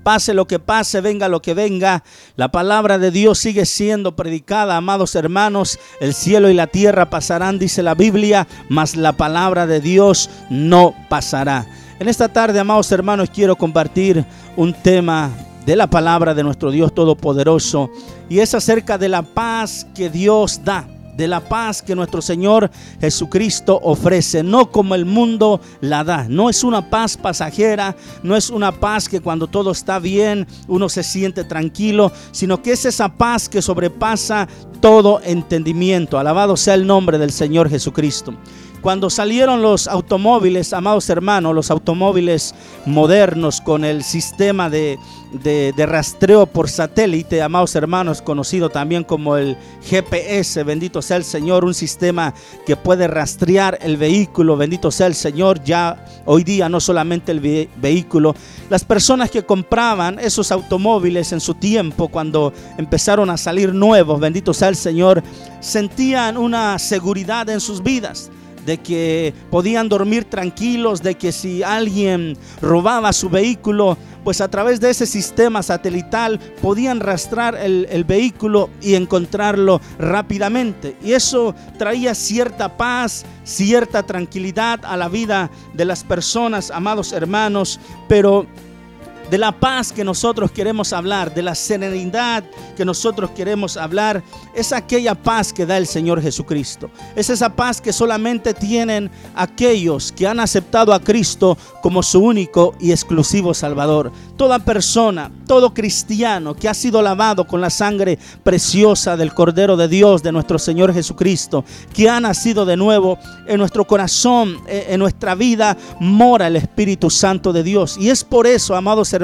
pase lo que pase, venga lo que venga, la palabra de Dios sigue siendo predicada, amados hermanos. El cielo y la tierra pasarán, dice la Biblia, mas la palabra de Dios no pasará. En esta tarde, amados hermanos, quiero compartir un tema de la palabra de nuestro Dios Todopoderoso y es acerca de la paz que Dios da de la paz que nuestro Señor Jesucristo ofrece, no como el mundo la da. No es una paz pasajera, no es una paz que cuando todo está bien uno se siente tranquilo, sino que es esa paz que sobrepasa todo entendimiento. Alabado sea el nombre del Señor Jesucristo. Cuando salieron los automóviles, amados hermanos, los automóviles modernos con el sistema de, de, rastreo por satélite, amados hermanos, conocido también como el GPS, bendito sea el Señor, un sistema que puede rastrear el vehículo, bendito sea el Señor, ya hoy día no solamente el ve- vehículo, las personas que compraban esos automóviles en su tiempo, cuando empezaron a salir nuevos, bendito sea el Señor, sentían una seguridad en sus vidas de que podían dormir tranquilos, de que si alguien robaba su vehículo, pues a través de ese sistema satelital podían rastrar el, el vehículo y encontrarlo rápidamente. Y eso traía cierta paz, cierta tranquilidad a la vida de las personas, amados hermanos, pero de la paz que nosotros queremos hablar, de la serenidad que nosotros queremos hablar, es aquella paz que da el Señor Jesucristo. Es esa paz que solamente tienen aquellos que han aceptado a Cristo como su único y exclusivo Salvador. Toda persona, todo cristiano que ha sido lavado con la sangre preciosa del Cordero de Dios, de nuestro Señor Jesucristo, que ha nacido de nuevo en nuestro corazón, eh, en nuestra vida, mora el Espíritu Santo de Dios. Y es por eso, amados hermanos,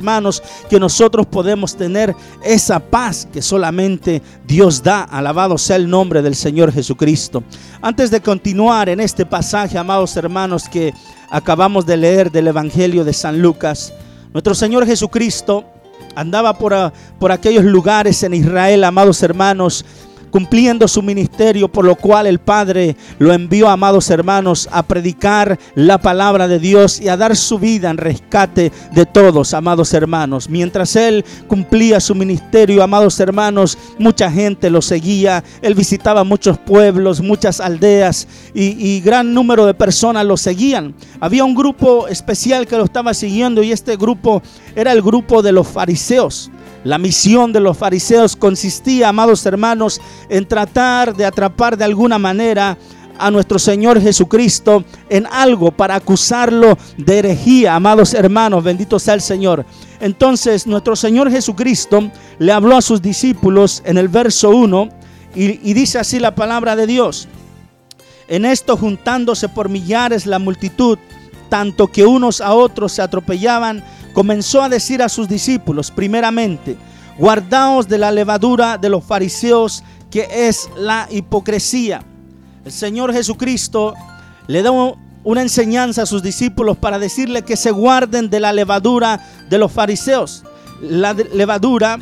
que nosotros podemos tener esa paz que solamente Dios da. Alabado sea el nombre del Señor Jesucristo. Antes de continuar en este pasaje, amados hermanos, que acabamos de leer del Evangelio de San Lucas, nuestro Señor Jesucristo andaba por, por aquellos lugares en Israel, amados hermanos, cumpliendo su ministerio, por lo cual el Padre lo envió, amados hermanos, a predicar la palabra de Dios y a dar su vida en rescate de todos, amados hermanos. Mientras él cumplía su ministerio, amados hermanos, mucha gente lo seguía, él visitaba muchos pueblos, muchas aldeas y, y gran número de personas lo seguían. Había un grupo especial que lo estaba siguiendo y este grupo era el grupo de los fariseos. La misión de los fariseos consistía, amados hermanos, en tratar de atrapar de alguna manera a nuestro Señor Jesucristo en algo para acusarlo de herejía, amados hermanos, bendito sea el Señor. Entonces nuestro Señor Jesucristo le habló a sus discípulos en el verso 1 y, y dice así la palabra de Dios. En esto juntándose por millares la multitud, tanto que unos a otros se atropellaban, comenzó a decir a sus discípulos, primeramente, guardaos de la levadura de los fariseos, que es la hipocresía. El Señor Jesucristo le da un- una enseñanza a sus discípulos para decirle que se guarden de la levadura de los fariseos. La levadura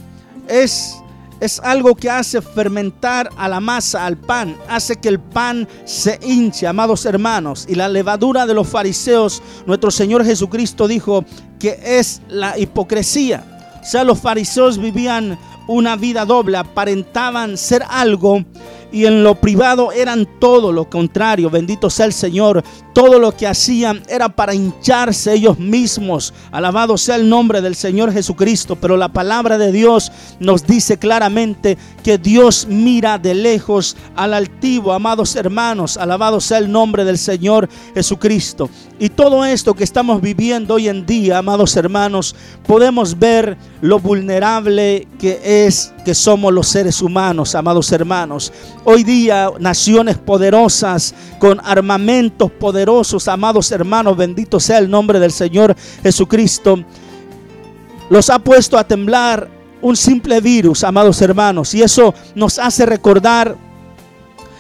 es, es algo que hace fermentar a la masa, al pan, hace que el pan se hinche, amados hermanos. Y la levadura de los fariseos, nuestro Señor Jesucristo dijo que es la hipocresía. O sea, los fariseos vivían una vida doble, aparentaban ser algo y en lo privado eran todo lo contrario. Bendito sea el Señor. Todo lo que hacían era para hincharse ellos mismos. Alabado sea el nombre del Señor Jesucristo. Pero la palabra de Dios nos dice claramente que Dios mira de lejos al altivo, amados hermanos. Alabado sea el nombre del Señor Jesucristo. Y todo esto que estamos viviendo hoy en día, amados hermanos, podemos ver lo vulnerable que es que somos los seres humanos, amados hermanos. Hoy día naciones poderosas con armamentos poderosos, amados hermanos, bendito sea el nombre del Señor Jesucristo, los ha puesto a temblar un simple virus, amados hermanos, y eso nos hace recordar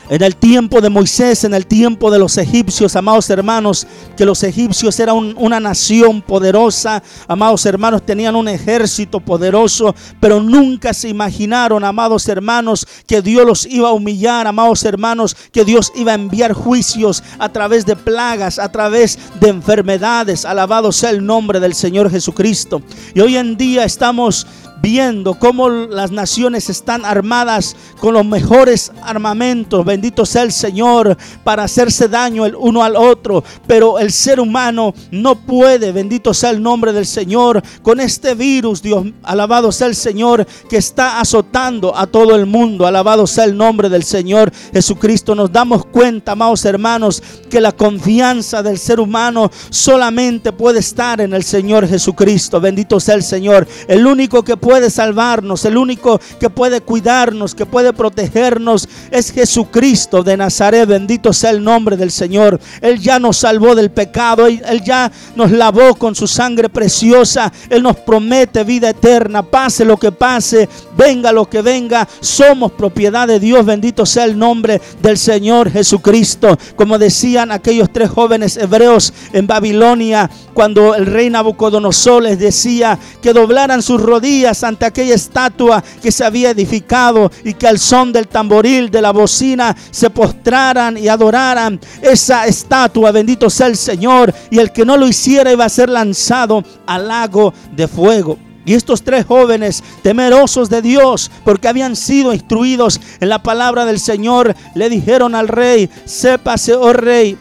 En el tiempo de Moisés, en el tiempo de los egipcios, amados hermanos, que los egipcios eran un- una nación poderosa, amados hermanos, tenían un ejército poderoso, pero nunca se imaginaron, amados hermanos, que Dios los iba a humillar, amados hermanos, que Dios iba a enviar juicios a través de plagas, a través de enfermedades. Alabado sea el nombre del Señor Jesucristo. Y hoy en día estamos viendo cómo las naciones están armadas con los mejores armamentos, bendito sea el Señor, para hacerse daño el uno al otro, pero el ser humano no puede, bendito sea el nombre del Señor, con este virus, Dios, alabado sea el Señor, que está azotando a todo el mundo, alabado sea el nombre del Señor Jesucristo, nos damos cuenta, amados hermanos, que la confianza del ser humano solamente puede estar en el Señor Jesucristo, bendito sea el Señor, el único que puede salvarnos, el único que puede cuidarnos, que puede protegernos, es Jesucristo de Nazaret. Bendito sea el nombre del Señor. Él ya nos salvó del pecado, Él ya nos lavó con su sangre preciosa. Él nos promete vida eterna, pase lo que pase, venga lo que venga. Somos propiedad de Dios. Bendito sea el nombre del Señor Jesucristo. Como decían aquellos tres jóvenes hebreos en Babilonia, cuando el rey Nabucodonosor les decía que doblaran sus rodillas ante aquella estatua que se había edificado y que al son del tamboril, de la bocina, se postraran y adoraran esa estatua. Bendito sea el Señor. Y el que no lo hiciera iba a ser lanzado al lago de fuego. Y estos tres jóvenes, temerosos de Dios, porque habían sido instruidos en la palabra del Señor, le dijeron al rey, sépase, oh rey,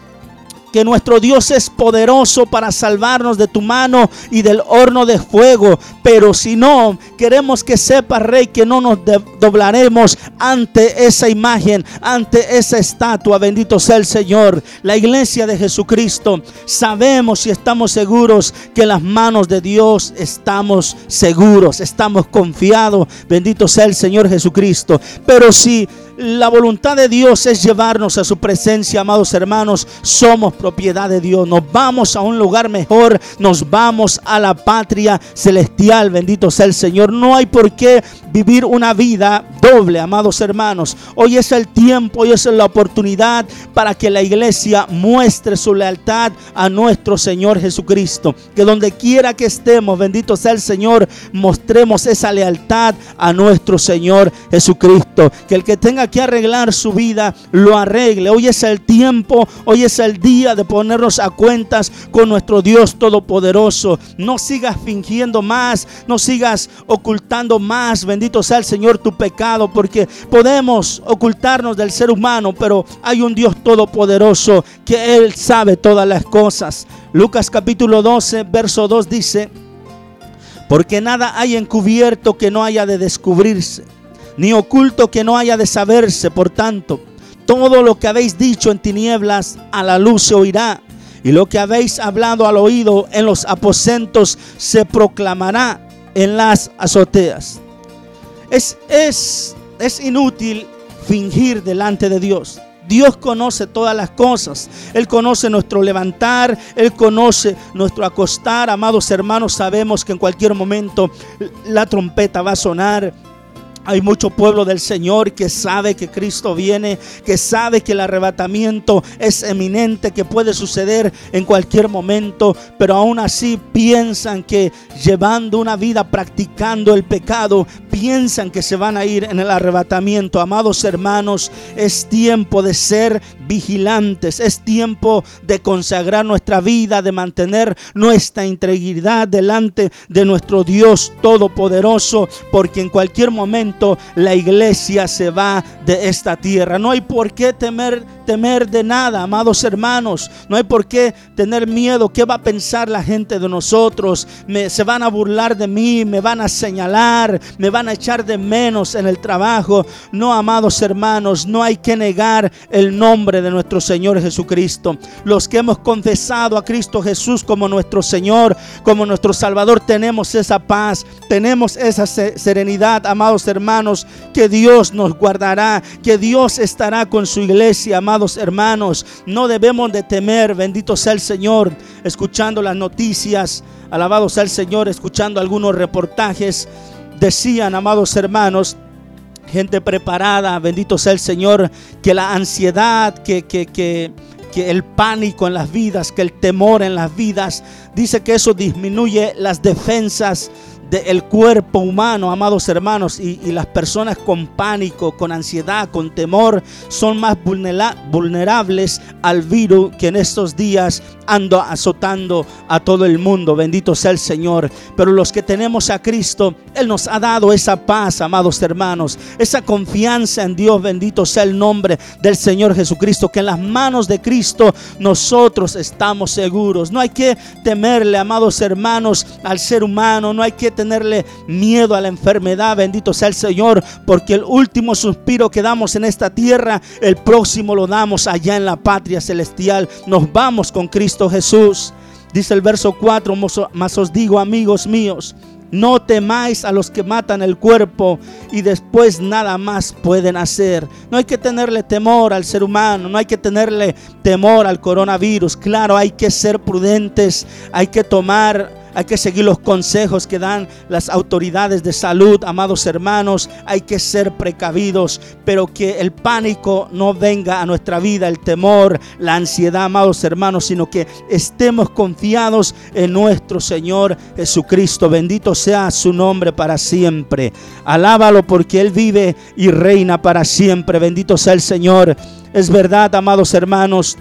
que nuestro Dios es poderoso para salvarnos de tu mano y del horno de fuego. Pero si no, queremos que sepa, Rey, que no nos doblaremos ante esa imagen, ante esa estatua. Bendito sea el Señor. La iglesia de Jesucristo, sabemos y estamos seguros que las manos de Dios estamos seguros, estamos confiados. Bendito sea el Señor Jesucristo. Pero si la voluntad de Dios es llevarnos a su presencia, amados hermanos. Somos propiedad de Dios. Nos vamos a un lugar mejor. Nos vamos a la patria celestial. Bendito sea el Señor. No hay por qué vivir una vida doble, amados hermanos. Hoy es el tiempo, hoy es la oportunidad para que la iglesia muestre su lealtad a nuestro Señor Jesucristo. Que donde quiera que estemos, bendito sea el Señor, mostremos esa lealtad a nuestro Señor Jesucristo. Que el que tenga que arreglar su vida, lo arregle. Hoy es el tiempo, hoy es el día de ponernos a cuentas con nuestro Dios Todopoderoso. No sigas fingiendo más, no sigas ocultando más. Bendito sea el Señor tu pecado, porque podemos ocultarnos del ser humano, pero hay un Dios Todopoderoso que Él sabe todas las cosas. Lucas capítulo 12, verso 2 dice, porque nada hay encubierto que no haya de descubrirse, ni oculto que no haya de saberse. Por tanto, todo lo que habéis dicho en tinieblas a la luz se oirá, y lo que habéis hablado al oído en los aposentos se proclamará en las azoteas. Es, es, es inútil fingir delante de Dios. Dios conoce todas las cosas. Él conoce nuestro levantar, Él conoce nuestro acostar. Amados hermanos, sabemos que en cualquier momento la trompeta va a sonar. Hay mucho pueblo del Señor que sabe que Cristo viene, que sabe que el arrebatamiento es eminente, que puede suceder en cualquier momento, pero aún así piensan que llevando una vida practicando el pecado, piensan que se van a ir en el arrebatamiento. Amados hermanos, es tiempo de ser vigilantes, es tiempo de consagrar nuestra vida, de mantener nuestra integridad delante de nuestro Dios Todopoderoso, porque en cualquier momento la iglesia se va de esta tierra. No hay por qué temer, temer de nada, amados hermanos. No hay por qué tener miedo. ¿Qué va a pensar la gente de nosotros? Me, se van a burlar de mí, me van a señalar, me van a echar de menos en el trabajo. No, amados hermanos, no hay que negar el nombre de nuestro Señor Jesucristo. Los que hemos confesado a Cristo Jesús como nuestro Señor, como nuestro Salvador, tenemos esa paz, tenemos esa se- serenidad, amados hermanos, que Dios nos guardará, que Dios estará con su iglesia, amados hermanos. No debemos de temer, bendito sea el Señor, escuchando las noticias, alabado sea el Señor, escuchando algunos reportajes. Decían, amados hermanos, gente preparada, bendito sea el Señor, que la ansiedad, que, que, que, que el pánico en las vidas, que el temor en las vidas, dice que eso disminuye las defensas del cuerpo humano, amados hermanos, y, las personas con pánico, con ansiedad, con temor, son más vulnera- vulnerables al virus que en estos días ando azotando a todo el mundo. Bendito sea el Señor. Pero los que tenemos a Cristo, Él nos ha dado esa paz, amados hermanos, esa confianza en Dios. Bendito sea el nombre del Señor Jesucristo, que en las manos de Cristo nosotros estamos seguros. No hay que temerle, amados hermanos, al ser humano. No hay que tenerle miedo a la enfermedad. Bendito sea el Señor, porque el último suspiro que damos en esta tierra, el próximo lo damos allá en la patria celestial. Nos vamos con Cristo Jesús. Dice el verso 4, más os digo, amigos míos, no temáis a los que matan el cuerpo y después nada más pueden hacer. No hay que tenerle temor al ser humano, no hay que tenerle temor al coronavirus. Claro, hay que ser prudentes, hay que tomar hay que seguir los consejos que dan las autoridades de salud, amados hermanos. Hay que ser precavidos, pero que el pánico no venga a nuestra vida, el temor, la ansiedad, amados hermanos, sino que estemos confiados en nuestro Señor Jesucristo. Bendito sea su nombre para siempre. Alábalo porque Él vive y reina para siempre. Bendito sea el Señor. Es verdad, amados hermanos,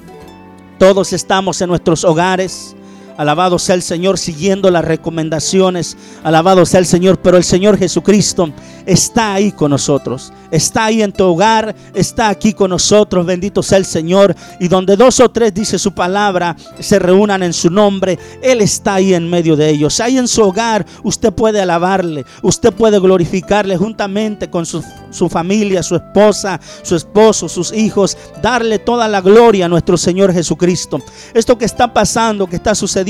todos estamos en nuestros hogares. Alabado sea el Señor siguiendo las recomendaciones. Alabado sea el Señor. Pero el Señor Jesucristo está ahí con nosotros. Está ahí en tu hogar. Está aquí con nosotros. Bendito sea el Señor. Y donde dos o tres dice su palabra, se reúnan en su nombre. Él está ahí en medio de ellos. Ahí en su hogar usted puede alabarle. Usted puede glorificarle juntamente con su, su familia, su esposa, su esposo, sus hijos. Darle toda la gloria a nuestro Señor Jesucristo. Esto que está pasando, que está sucediendo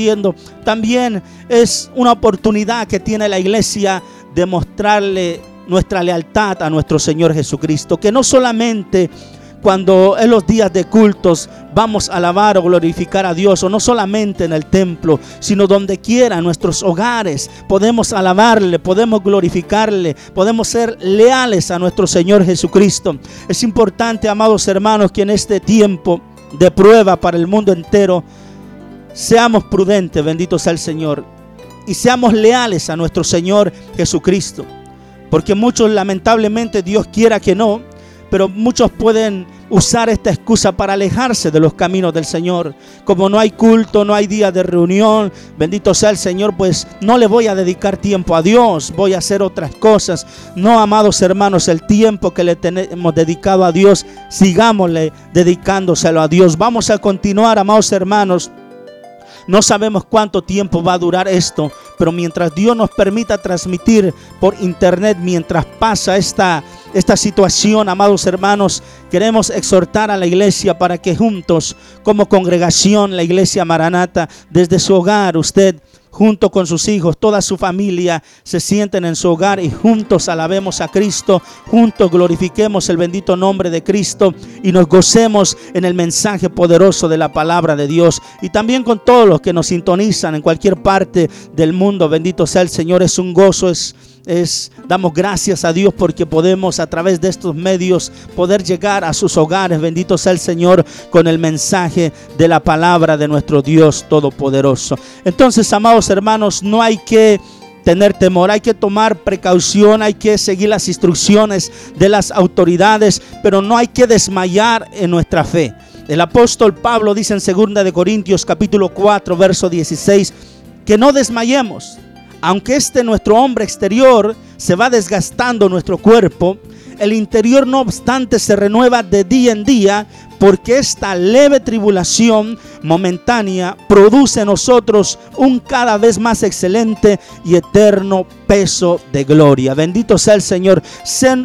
también es una oportunidad que tiene la iglesia de mostrarle nuestra lealtad a nuestro Señor Jesucristo. Que no solamente cuando en los días de cultos vamos a alabar o glorificar a Dios, o no solamente en el templo, sino donde quiera, en nuestros hogares, podemos alabarle, podemos glorificarle, podemos ser leales a nuestro Señor Jesucristo. Es importante, amados hermanos, que en este tiempo de prueba para el mundo entero, Seamos prudentes, bendito sea el Señor, y seamos leales a nuestro Señor Jesucristo. Porque muchos, lamentablemente, Dios quiera que no, pero muchos pueden usar esta excusa para alejarse de los caminos del Señor. Como no hay culto, no hay día de reunión, bendito sea el Señor, pues no le voy a dedicar tiempo a Dios, voy a hacer otras cosas. No, amados hermanos, el tiempo que le tenemos dedicado a Dios, sigámosle dedicándoselo a Dios. Vamos a continuar, amados hermanos. No sabemos cuánto tiempo va a durar esto, pero mientras Dios nos permita transmitir por internet, mientras pasa esta, esta situación, amados hermanos, queremos exhortar a la iglesia para que juntos, como congregación, la iglesia Maranata, desde su hogar, usted junto con sus hijos, toda su familia se sienten en su hogar y juntos alabemos a Cristo, juntos glorifiquemos el bendito nombre de Cristo y nos gocemos en el mensaje poderoso de la palabra de Dios. Y también con todos los que nos sintonizan en cualquier parte del mundo, bendito sea el Señor, es un gozo, es es damos gracias a Dios porque podemos a través de estos medios poder llegar a sus hogares. Bendito sea el Señor con el mensaje de la palabra de nuestro Dios todopoderoso. Entonces, amados hermanos, no hay que tener temor, hay que tomar precaución, hay que seguir las instrucciones de las autoridades, pero no hay que desmayar en nuestra fe. El apóstol Pablo dice en 2 de Corintios capítulo 4, verso 16, que no desmayemos aunque este nuestro hombre exterior se va desgastando nuestro cuerpo, el interior no obstante se renueva de día en día porque esta leve tribulación momentánea produce en nosotros un cada vez más excelente y eterno peso de gloria. Bendito sea el Señor.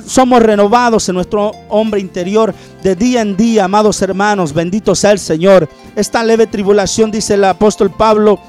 Somos renovados en nuestro hombre interior de día en día, amados hermanos. Bendito sea el Señor. Esta leve tribulación, dice el apóstol Pablo,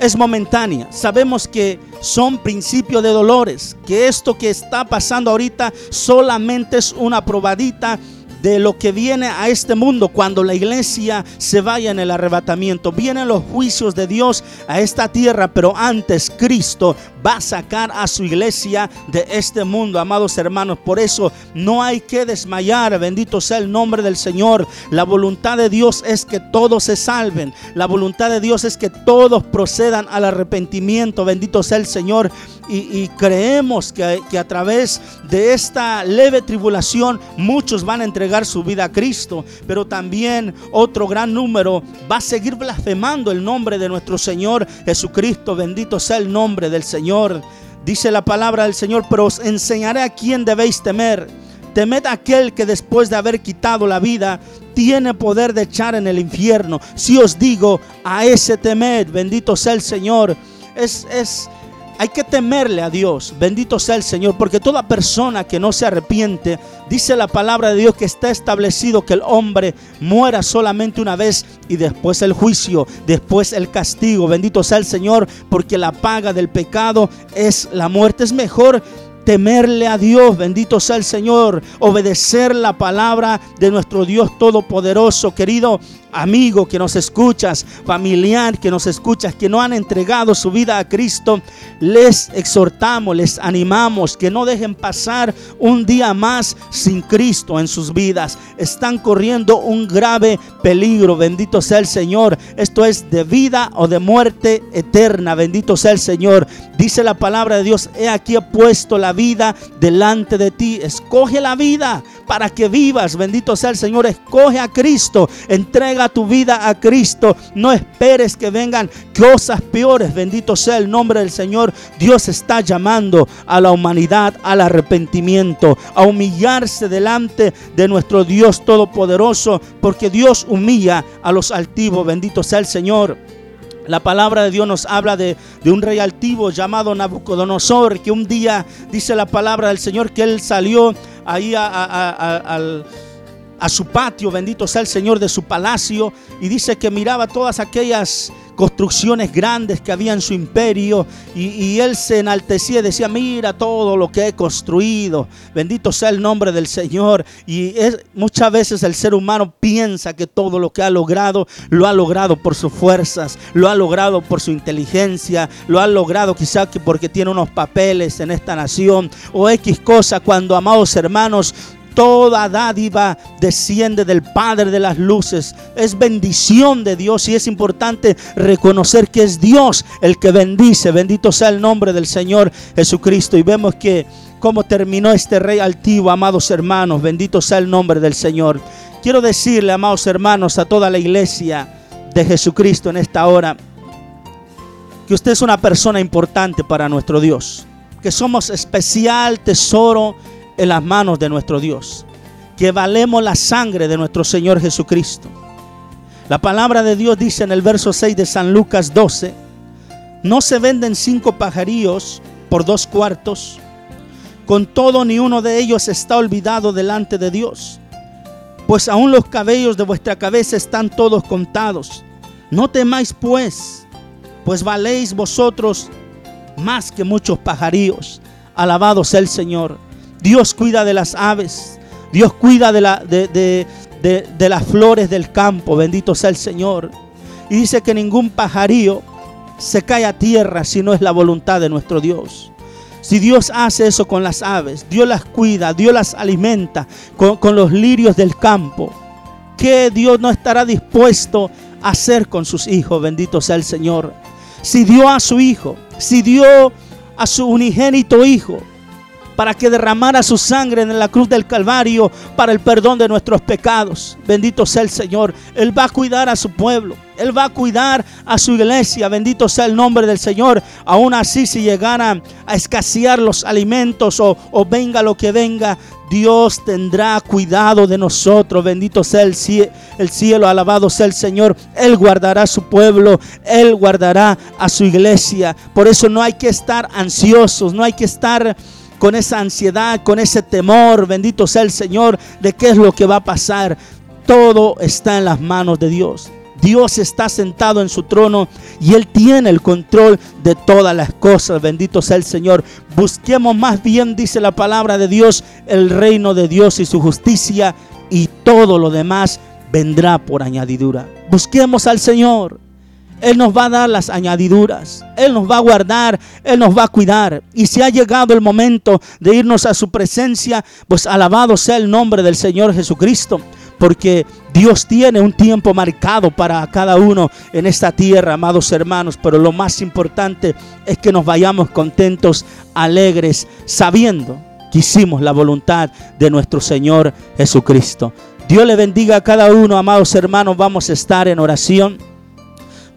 es momentánea. Sabemos que son principios de dolores, que esto que está pasando ahorita solamente es una probadita de lo que viene a este mundo cuando la iglesia se vaya en el arrebatamiento. Vienen los juicios de Dios a esta tierra, pero antes Cristo va a sacar a su iglesia de este mundo, amados hermanos. Por eso no hay que desmayar, bendito sea el nombre del Señor. La voluntad de Dios es que todos se salven. La voluntad de Dios es que todos procedan al arrepentimiento, bendito sea el Señor. Y, creemos que, que a través de esta leve tribulación muchos van a entregar su vida a Cristo, pero también otro gran número va a seguir blasfemando el nombre de nuestro Señor Jesucristo. Bendito sea el nombre del Señor. Dice la palabra del Señor, pero os enseñaré a quién debéis temer. Temed a aquel que después de haber quitado la vida tiene poder de echar en el infierno. Si os digo, a ese temed, bendito sea el Señor. Es, es, hay que temerle a Dios, bendito sea el Señor, porque toda persona que no se arrepiente, dice la palabra de Dios que está establecido que el hombre muera solamente una vez y después el juicio, después el castigo, bendito sea el Señor, porque la paga del pecado es la muerte. Es mejor temerle a Dios, bendito sea el Señor, obedecer la palabra de nuestro Dios Todopoderoso, querido amigo que nos escuchas, familiar que nos escuchas, que no han entregado su vida a Cristo, les exhortamos, les animamos que no dejen pasar un día más sin Cristo en sus vidas. Están corriendo un grave peligro, bendito sea el Señor. Esto es de vida o de muerte eterna, bendito sea el Señor. Dice la palabra de Dios, he aquí he puesto la vida delante de ti. Escoge la vida para que vivas, bendito sea el Señor. Escoge a Cristo, entrega tu vida a Cristo. No esperes que vengan cosas peores. Bendito sea el nombre del Señor. Dios está llamando a la humanidad al arrepentimiento, a humillarse delante de nuestro Dios Todopoderoso, porque Dios humilla a los altivos. Bendito sea el Señor. La palabra de Dios nos habla de, de, un rey altivo llamado Nabucodonosor, que un día dice la palabra del Señor que él salió ahí a, al a su patio, bendito sea el Señor de su palacio, y dice que miraba todas aquellas construcciones grandes que había en su imperio y, y, él se enaltecía y decía, mira todo lo que he construido, bendito sea el nombre del Señor. Y muchas veces el ser humano piensa que todo lo que ha logrado lo ha logrado por sus fuerzas, lo ha logrado por su inteligencia, lo ha logrado quizá que porque tiene unos papeles en esta nación o X cosa, cuando amados hermanos, Toda dádiva desciende del Padre de las luces. Es bendición de Dios y es importante reconocer que es Dios el que bendice. Bendito sea el nombre del Señor Jesucristo. Y vemos que cómo terminó este rey altivo, amados hermanos. Bendito sea el nombre del Señor. Quiero decirle, amados hermanos, a toda la iglesia de Jesucristo en esta hora, que usted es una persona importante para nuestro Dios. Que somos especial tesoro en las manos de nuestro Dios. Que valemos la sangre de nuestro Señor Jesucristo. La palabra de Dios dice en el verso 6 de San Lucas 12, no se venden cinco pajarillos por dos cuartos. Con todo ni uno de ellos está olvidado delante de Dios. Pues aún los cabellos de vuestra cabeza están todos contados. No temáis pues, pues valéis vosotros más que muchos pajarillos. Alabado sea el Señor. Dios cuida de las aves. Dios cuida de, la, de, de, de, de, las flores del campo. Bendito sea el Señor. Y dice que ningún pajarillo se cae a tierra si no es la voluntad de nuestro Dios. Si Dios hace eso con las aves, Dios las cuida, Dios las alimenta con, con los lirios del campo, ¿qué Dios no estará dispuesto a hacer con sus hijos? Bendito sea el Señor. Si dio a su hijo, si dio a su unigénito hijo, para que derramara su sangre en la cruz del Calvario para el perdón de nuestros pecados. Bendito sea el Señor. Él va a cuidar a su pueblo. Él va a cuidar a su iglesia. Bendito sea el nombre del Señor. Aún así, si llegaran a escasear los alimentos o, venga lo que venga, Dios tendrá cuidado de nosotros. Bendito sea el cielo, el cielo, alabado sea el Señor. Él guardará a su pueblo, Él guardará a su iglesia. Por eso no hay que estar ansiosos, no hay que estar con esa ansiedad, con ese temor, bendito sea el Señor, de qué es lo que va a pasar. Todo está en las manos de Dios. Dios está sentado en su trono y Él tiene el control de todas las cosas. Bendito sea el Señor. Busquemos más bien, dice la palabra de Dios, el reino de Dios y su justicia y todo lo demás vendrá por añadidura. Busquemos al Señor. Él nos va a dar las añadiduras. Él nos va a guardar. Él nos va a cuidar. Y si ha llegado el momento de irnos a su presencia, pues alabado sea el nombre del Señor Jesucristo. Porque Dios tiene un tiempo marcado para cada uno en esta tierra, amados hermanos. Pero lo más importante es que nos vayamos contentos, alegres, sabiendo que hicimos la voluntad de nuestro Señor Jesucristo. Dios le bendiga a cada uno, amados hermanos. Vamos a estar en oración.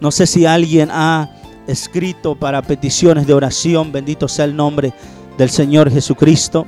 No sé si alguien ha escrito para peticiones de oración. Bendito sea el nombre del Señor Jesucristo.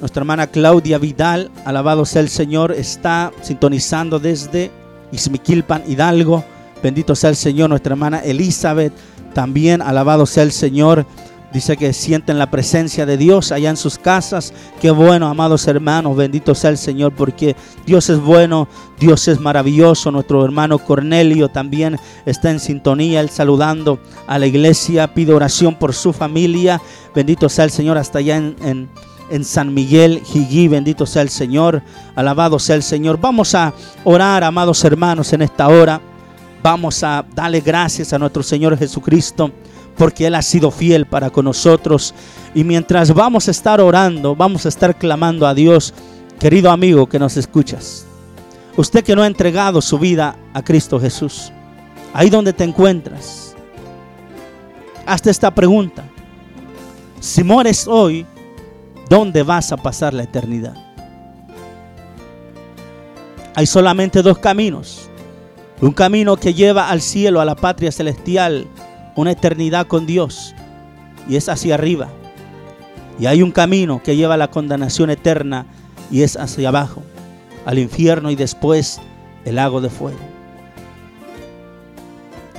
Nuestra hermana Claudia Vidal, alabado sea el Señor, está sintonizando desde Izmiquilpan, Hidalgo. Bendito sea el Señor. Nuestra hermana Elizabeth, también alabado sea el Señor. Dice que sienten la presencia de Dios allá en sus casas. Qué bueno, amados hermanos. Bendito sea el Señor porque Dios es bueno, Dios es maravilloso. Nuestro hermano Cornelio también está en sintonía, él saludando a la iglesia. Pide oración por su familia. Bendito sea el Señor hasta allá en, en, en San Miguel, Jiguí. Bendito sea el Señor. Alabado sea el Señor. Vamos a orar, amados hermanos, en esta hora. Vamos a darle gracias a nuestro Señor Jesucristo porque Él ha sido fiel para con nosotros. Y mientras vamos a estar orando, vamos a estar clamando a Dios, querido amigo que nos escuchas, usted que no ha entregado su vida a Cristo Jesús, ahí donde te encuentras, hazte esta pregunta. Si mueres hoy, ¿dónde vas a pasar la eternidad? Hay solamente dos caminos. Un camino que lleva al cielo, a la patria celestial, una eternidad con Dios y es hacia arriba. Y hay un camino que lleva a la condenación eterna y es hacia abajo, al infierno y después el lago de fuego.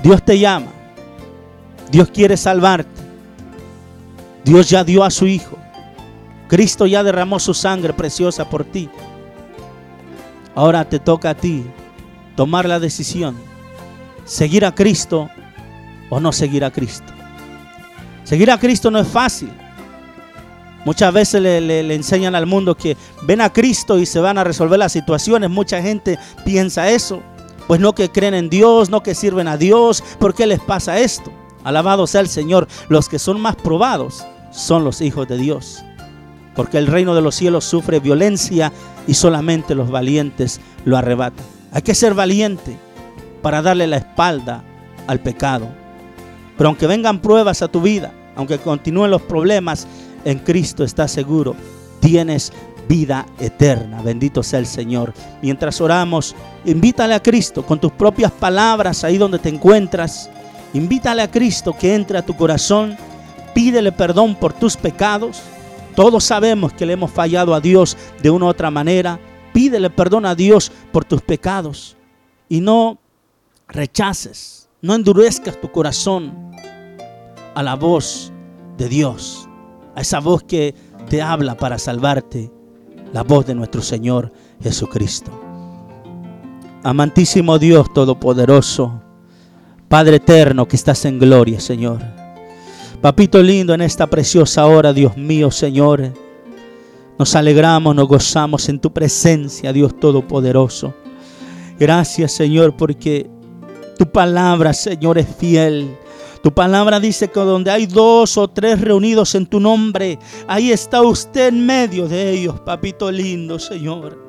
Dios te llama. Dios quiere salvarte. Dios ya dio a su Hijo. Cristo ya derramó su sangre preciosa por ti. Ahora te toca a ti tomar la decisión. Seguir a Cristo o no seguir a Cristo. Seguir a Cristo no es fácil. Muchas veces le, le, enseñan al mundo que ven a Cristo y se van a resolver las situaciones. Mucha gente piensa eso. Pues no que creen en Dios, no que sirven a Dios. ¿Por qué les pasa esto? Alabado sea el Señor. Los que son más probados son los hijos de Dios. Porque el reino de los cielos sufre violencia y solamente los valientes lo arrebatan. Hay que ser valiente para darle la espalda al pecado. Pero aunque vengan pruebas a tu vida, aunque continúen los problemas, en Cristo estás seguro. Tienes vida eterna. Bendito sea el Señor. Mientras oramos, invítale a Cristo con tus propias palabras ahí donde te encuentras. Invítale a Cristo que entre a tu corazón. Pídele perdón por tus pecados. Todos sabemos que le hemos fallado a Dios de una u otra manera. Pídele perdón a Dios por tus pecados. Y no rechaces, no endurezcas tu corazón a la voz de Dios, a esa voz que te habla para salvarte, la voz de nuestro Señor Jesucristo. Amantísimo Dios Todopoderoso, Padre eterno que estás en gloria, Señor. Papito lindo, en esta preciosa hora, Dios mío, Señor, nos alegramos, nos gozamos en tu presencia, Dios Todopoderoso. Gracias, Señor, porque tu palabra, Señor, es fiel. Tu palabra dice que donde hay dos o tres reunidos en tu nombre, ahí está usted en medio de ellos, papito lindo, Señor.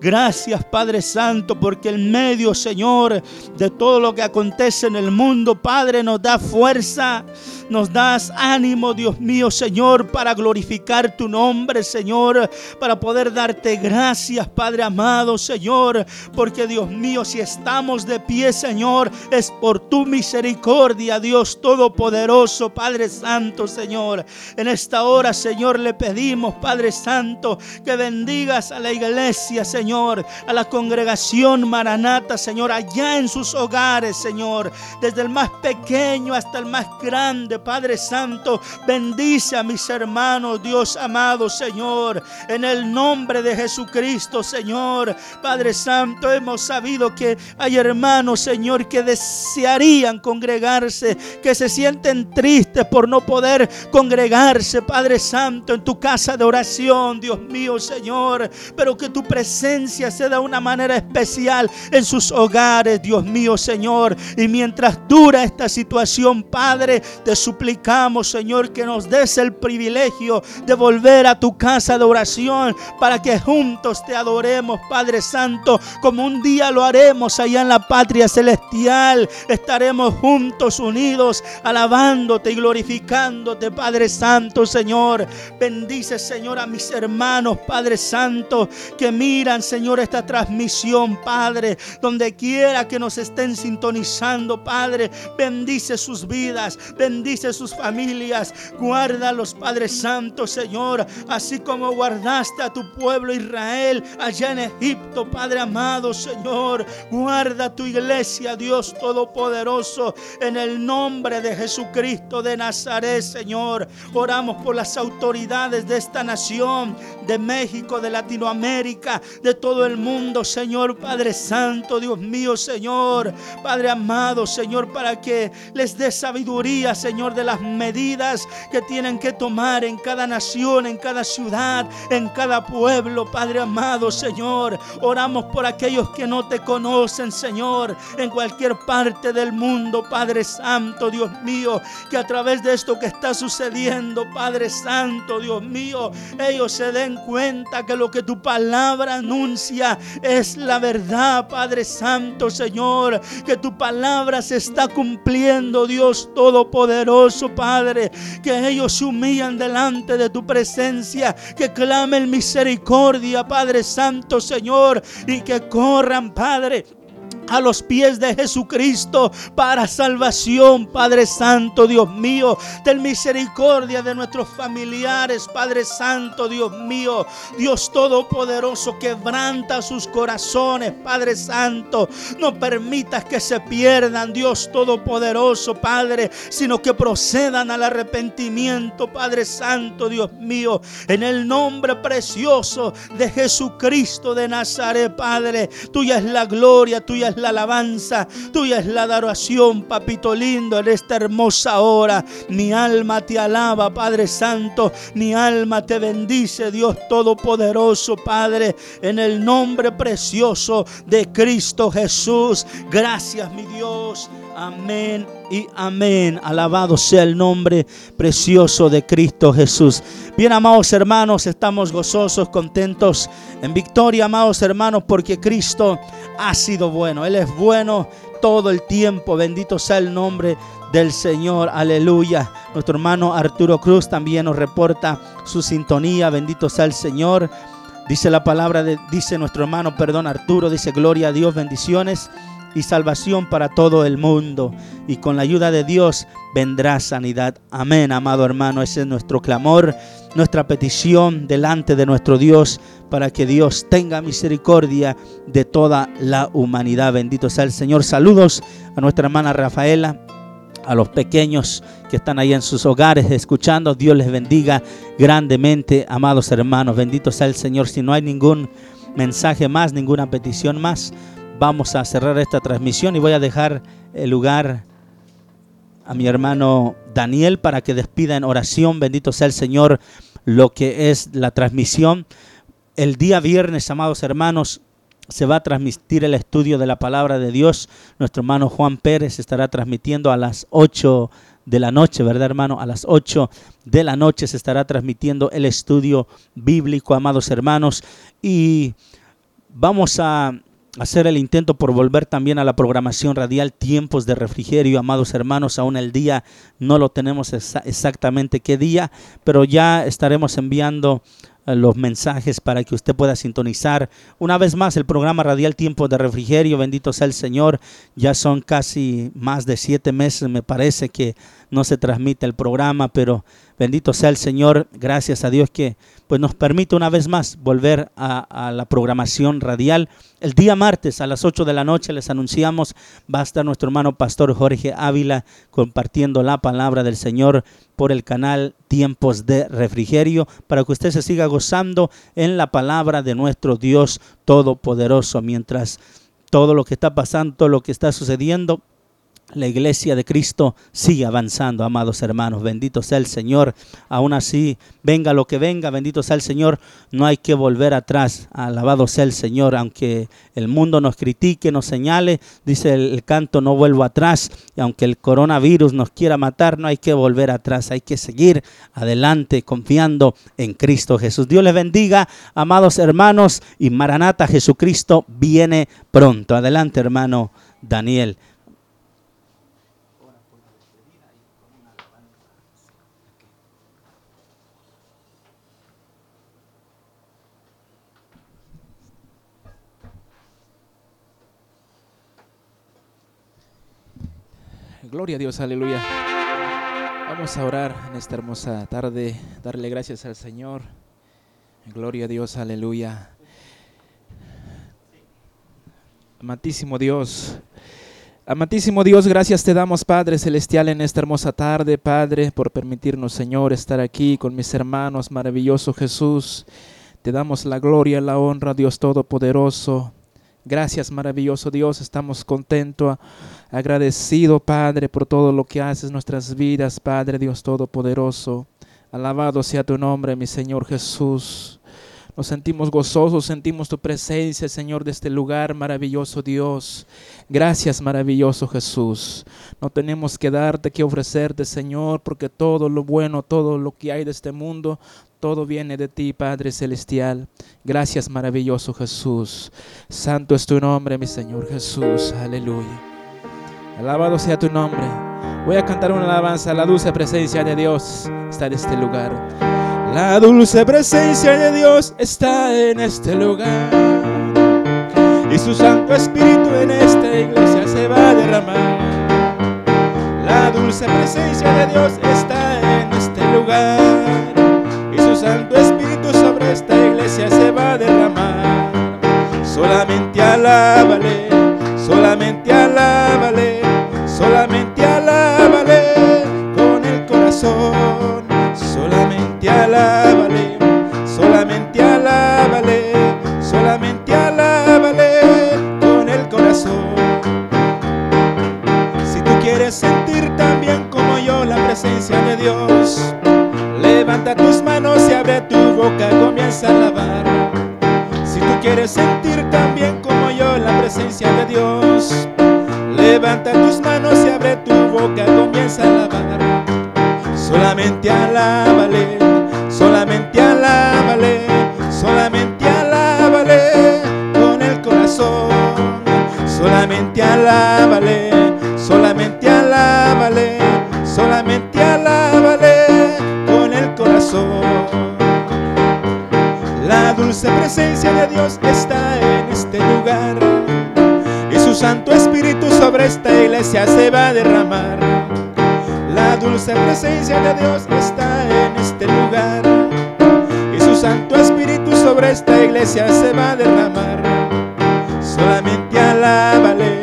Gracias Padre Santo, porque en medio, Señor, de todo lo que acontece en el mundo, Padre, nos da fuerza, nos das ánimo, Dios mío, Señor, para glorificar tu nombre, Señor, para poder darte gracias, Padre amado, Señor, porque Dios mío, si estamos de pie, Señor, es por tu misericordia, Dios Todopoderoso, Padre Santo, Señor. En esta hora, Señor, le pedimos, Padre Santo, que bendigas a la iglesia, Señor. A la congregación Maranata, Señor, allá en sus hogares, Señor, desde el más pequeño hasta el más grande, Padre Santo, bendice a mis hermanos, Dios amado, Señor, en el nombre de Jesucristo, Señor, Padre Santo, hemos sabido que hay hermanos, Señor, que desearían congregarse, que se sienten tristes por no poder congregarse, Padre Santo, en tu casa de oración, Dios mío, Señor, pero que tu presencia se de una manera especial en sus hogares, Dios mío, Señor. Y mientras dura esta situación, Padre, te suplicamos, Señor, que nos des el privilegio de volver a tu casa de oración para que juntos te adoremos, Padre Santo, como un día lo haremos allá en la patria celestial. Estaremos juntos, unidos, alabándote y glorificándote, Padre Santo, Señor. Bendice, Señor, a mis hermanos, Padre Santo, que miran, Señor, esta transmisión, Padre, donde quiera que nos estén sintonizando, Padre, bendice sus vidas, bendice sus familias, guárdalos, Padre Santo, Señor, así como guardaste a tu pueblo Israel allá en Egipto, Padre amado, Señor, guarda tu iglesia, Dios Todopoderoso, en el nombre de Jesucristo de Nazaret, Señor. Oramos por las autoridades de esta nación, de México, de Latinoamérica, de todo el mundo, Señor. Padre Santo, Dios mío, Señor, Padre amado, Señor, para que les dé sabiduría, Señor, de las medidas que tienen que tomar en cada nación, en cada ciudad, en cada pueblo, Padre amado, Señor. Oramos por aquellos que no te conocen, Señor, en cualquier parte del mundo, Padre Santo, Dios mío, que a través de esto que está sucediendo, Padre Santo, Dios mío, ellos se den cuenta que lo que tu palabra anuncia es la verdad, Padre Santo, Señor, que tu palabra se está cumpliendo, Dios Todopoderoso, Padre, que ellos se humillan delante de tu presencia, que clamen misericordia, Padre Santo, Señor, y que corran, Padre a los pies de Jesucristo para salvación, Padre Santo, Dios mío. Ten misericordia de nuestros familiares, Padre Santo, Dios mío. Dios Todopoderoso, quebranta sus corazones, Padre Santo. No permitas que se pierdan, Dios Todopoderoso, Padre, sino que procedan al arrepentimiento, Padre Santo, Dios mío. En el nombre precioso de Jesucristo de Nazaret, Padre. Tuya es la gloria, tuya es la alabanza, tuya es la adoración, papito lindo, en esta hermosa hora. Mi alma te alaba, Padre Santo, mi alma te bendice, Dios Todopoderoso, Padre, en el nombre precioso de Cristo Jesús. Gracias, mi Dios. Amén y amén. Alabado sea el nombre precioso de Cristo Jesús. Bien, amados hermanos, estamos gozosos, contentos en victoria, amados hermanos, porque Cristo ha sido bueno. Él es bueno todo el tiempo. Bendito sea el nombre del Señor. Aleluya. Nuestro hermano Arturo Cruz también nos reporta su sintonía. Bendito sea el Señor. Dice la palabra de, dice nuestro hermano, perdón, Arturo, dice gloria a Dios, bendiciones y salvación para todo el mundo. Y con la ayuda de Dios vendrá sanidad. Amén, amado hermano. Ese es nuestro clamor, nuestra petición delante de nuestro Dios para que Dios tenga misericordia de toda la humanidad. Bendito sea el Señor. Saludos a nuestra hermana Rafaela. A los pequeños que están ahí en sus hogares escuchando, Dios les bendiga grandemente, amados hermanos. Bendito sea el Señor. Si no hay ningún mensaje más, ninguna petición más, vamos a cerrar esta transmisión y voy a dejar el lugar a mi hermano Daniel para que despida en oración. Bendito sea el Señor lo que es la transmisión. El día viernes, amados hermanos, se va a transmitir el estudio de la palabra de Dios. Nuestro hermano Juan Pérez estará transmitiendo a las 8 de la noche, ¿verdad hermano? A las 8 de la noche se estará transmitiendo el estudio bíblico, amados hermanos. Y vamos a hacer el intento por volver también a la programación radial Tiempos de Refrigerio, amados hermanos, aún el día no lo tenemos exactamente qué día, pero ya estaremos enviando eh, los mensajes para que usted pueda sintonizar una vez más el programa radial Tiempo de Refrigerio. Bendito sea el Señor. Ya son casi más de siete meses, me parece que no se transmite el programa, pero bendito sea el Señor. Gracias a Dios que pues nos permite una vez más volver a, la programación radial. El día martes a las 8 de la noche les anunciamos va a estar nuestro hermano pastor Jorge Ávila compartiendo la palabra del Señor por el canal Tiempos de Refrigerio para que usted se siga gozando en la palabra de nuestro Dios Todopoderoso mientras todo lo que está pasando, todo lo que está sucediendo, la iglesia de Cristo sigue avanzando, amados hermanos. Bendito sea el Señor. Aún así, venga lo que venga, bendito sea el Señor. No hay que volver atrás. Alabado sea el Señor. Aunque el mundo nos critique, nos señale, dice el, canto, no vuelvo atrás. Y aunque el coronavirus nos quiera matar, no hay que volver atrás. Hay que seguir adelante confiando en Cristo Jesús. Dios les bendiga, amados hermanos. Y Maranata, Jesucristo viene pronto. Adelante, hermano Daniel. Gloria a Dios, aleluya. Vamos a orar en esta hermosa tarde, darle gracias al Señor. Gloria a Dios, aleluya. Amantísimo Dios, amantísimo Dios, gracias te damos, Padre Celestial, en esta hermosa tarde, Padre, por permitirnos, Señor, estar aquí con mis hermanos, maravilloso Jesús. Te damos la gloria, la honra, Dios Todopoderoso. Gracias, maravilloso Dios. Estamos contentos, agradecido, Padre, por todo lo que haces en nuestras vidas, Padre Dios Todopoderoso. Alabado sea tu nombre, mi Señor Jesús. Nos sentimos gozosos, sentimos tu presencia, Señor, de este lugar, maravilloso Dios. Gracias, maravilloso Jesús. No tenemos que darte, que ofrecerte, Señor, porque todo lo bueno, todo lo que hay de este mundo, todo viene de ti, Padre Celestial. Gracias, maravilloso Jesús. Santo es tu nombre, mi Señor Jesús. Aleluya. Alabado sea tu nombre. Voy a cantar una alabanza. La dulce presencia de Dios está en este lugar. La dulce presencia de Dios está en este lugar. Y su Santo Espíritu en esta iglesia se va a derramar. La dulce presencia de Dios está en este lugar. Y su Santo Espíritu sobre esta iglesia se va a derramar. Solamente alábale, solamente alábale, solamente alábale con el corazón. Solamente alábale, solamente alábale, solamente alábale con el corazón. Si tú quieres sentir también como yo la presencia de Dios, levanta tus manos y abre tu boca, comienza a alabar. Si tú quieres sentir también como yo la presencia de Dios, levanta tus manos y abre tu boca, comienza a alabar. Solamente alábale, solamente alábale, solamente alábale con el corazón. Solamente alábale, sobre esta iglesia se va a derramar. La dulce presencia de Dios está en este lugar y su Santo Espíritu sobre esta iglesia se va a derramar. Solamente alábale,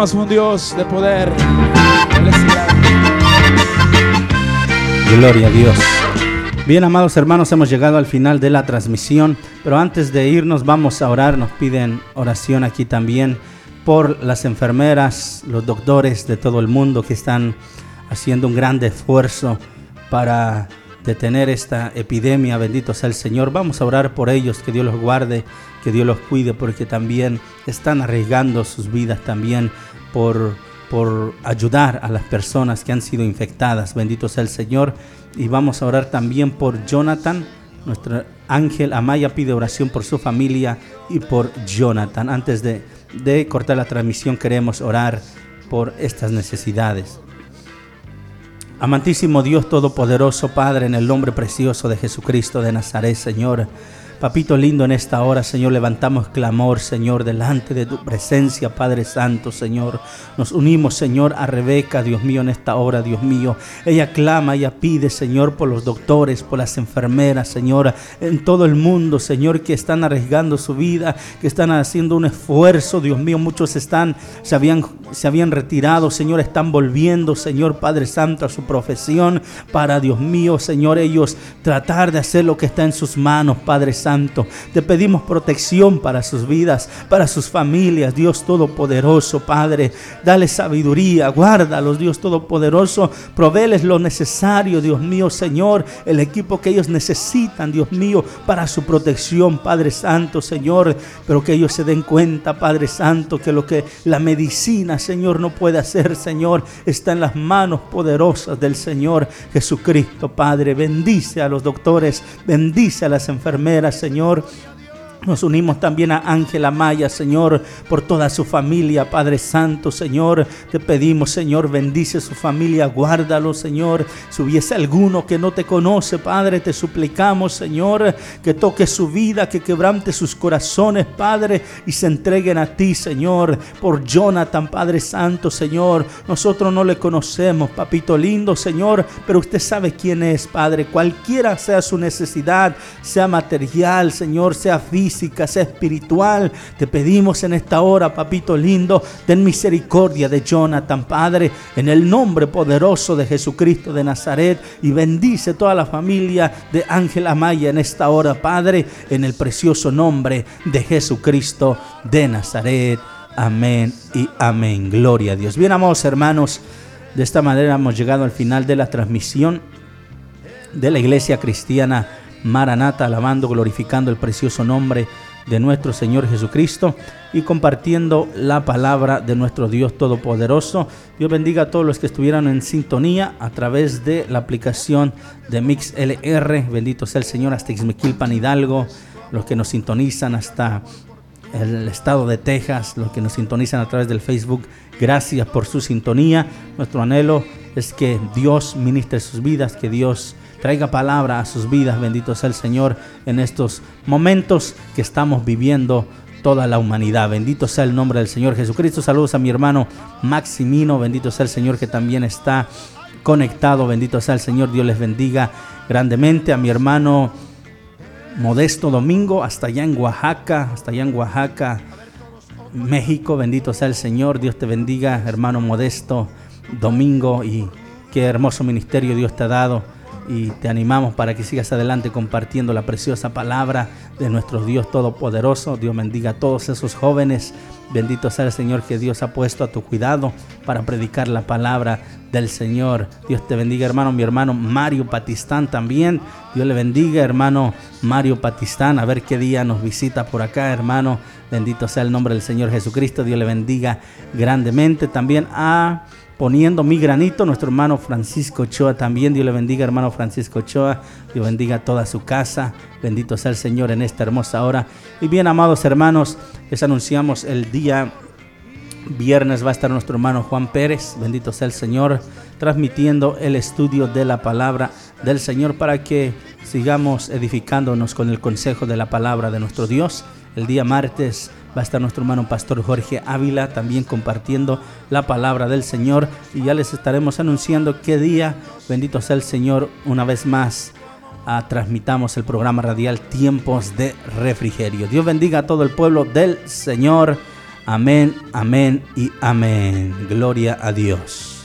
Un Dios de poder. Gloria a Dios. Bien, amados hermanos, hemos llegado al final de la transmisión, pero antes de irnos vamos a orar. Nos piden oración aquí también por las enfermeras, los doctores de todo el mundo que están haciendo un gran esfuerzo para detener esta epidemia. Bendito sea el Señor. Vamos a orar por ellos, que Dios los guarde, que Dios los cuide, porque también están arriesgando sus vidas también por, por ayudar a las personas que han sido infectadas. Bendito sea el Señor. Y vamos a orar también por Jonathan. Nuestro ángel Amaya pide oración por su familia y por Jonathan. Antes de, de cortar la transmisión queremos orar por estas necesidades. Amantísimo Dios Todopoderoso, Padre, en el nombre precioso de Jesucristo de Nazaret, Señor. Papito lindo, en esta hora, Señor, levantamos clamor, Señor, delante de tu presencia, Padre Santo, Señor. Nos unimos, Señor, a Rebeca, Dios mío, en esta hora, Dios mío. Ella clama, ella pide, Señor, por los doctores, por las enfermeras, Señor, en todo el mundo, Señor, que están arriesgando su vida, que están haciendo un esfuerzo, Dios mío. Muchos están, se habían, se habían retirado, Señor, están volviendo, Señor, Padre Santo, a su profesión, para, Dios mío, Señor, ellos tratar de hacer lo que está en sus manos, Padre Santo. Te pedimos protección para sus vidas, para sus familias, Dios Todopoderoso, Padre. Dale sabiduría, guárdalos, Dios Todopoderoso. Proveles lo necesario, Dios mío, Señor, el equipo que ellos necesitan, Dios mío, para su protección, Padre Santo, Señor. Pero que ellos se den cuenta, Padre Santo, que lo que la medicina, Señor, no puede hacer, Señor, está en las manos poderosas del Señor Jesucristo, Padre. Bendice a los doctores, bendice a las enfermeras, Señor. Nos unimos también a Ángela Maya, Señor, por toda su familia, Padre Santo, Señor. Te pedimos, Señor, bendice su familia, guárdalo, Señor. Si hubiese alguno que no te conoce, Padre, te suplicamos, Señor, que toque su vida, que quebrante sus corazones, Padre, y se entreguen a ti, Señor. Por Jonathan, Padre Santo, Señor. Nosotros no le conocemos, papito lindo, Señor, pero usted sabe quién es, Padre. Cualquiera sea su necesidad, sea material, Señor, sea física sea espiritual. Te pedimos en esta hora, papito lindo, ten misericordia de Jonathan, Padre, en el nombre poderoso de Jesucristo de Nazaret y bendice toda la familia de Ángela Maya en esta hora, Padre, en el precioso nombre de Jesucristo de Nazaret. Amén y amén. Gloria a Dios. Bien, amados hermanos, de esta manera hemos llegado al final de la transmisión de la iglesia cristiana Maranata, alabando, glorificando el precioso nombre de nuestro Señor Jesucristo y compartiendo la palabra de nuestro Dios Todopoderoso. Dios bendiga a todos los que estuvieran en sintonía a través de la aplicación de MixLR. Bendito sea el Señor hasta Ixmiquilpan Hidalgo, los que nos sintonizan hasta el estado de Texas, los que nos sintonizan a través del Facebook. Gracias por su sintonía. Nuestro anhelo es que Dios ministre sus vidas, que Dios traiga palabra a sus vidas. Bendito sea el Señor en estos momentos que estamos viviendo toda la humanidad. Bendito sea el nombre del Señor Jesucristo. Saludos a mi hermano Maximino. Bendito sea el Señor que también está conectado. Bendito sea el Señor. Dios les bendiga grandemente. A mi hermano Modesto Domingo, hasta allá en Oaxaca, hasta allá en Oaxaca, México. Bendito sea el Señor. Dios te bendiga, hermano Modesto Domingo. Y qué hermoso ministerio Dios te ha dado y te animamos para que sigas adelante compartiendo la preciosa palabra de nuestro Dios Todopoderoso. Dios bendiga a todos esos jóvenes. Bendito sea el Señor que Dios ha puesto a tu cuidado para predicar la palabra del Señor. Dios te bendiga, hermano. Mi hermano Mario Patistán también. Dios le bendiga, hermano Mario Patistán. A ver qué día nos visita por acá, hermano. Bendito sea el nombre del Señor Jesucristo. Dios le bendiga grandemente. También a poniendo mi granito, nuestro hermano Francisco Ochoa también, Dios le bendiga hermano Francisco Ochoa, Dios bendiga toda su casa, bendito sea el Señor en esta hermosa hora. Y bien amados hermanos, les anunciamos el día viernes. Va a estar nuestro hermano Juan Pérez, bendito sea el Señor, transmitiendo el estudio de la palabra del Señor para que sigamos edificándonos con el consejo de la palabra de nuestro Dios. El día martes va a estar nuestro hermano pastor Jorge Ávila también compartiendo la palabra del Señor y ya les estaremos anunciando qué día, bendito sea el Señor, una vez más ah, transmitamos el programa radial Tiempos de Refrigerio. Dios bendiga a todo el pueblo del Señor. Amén, amén y amén. Gloria a Dios.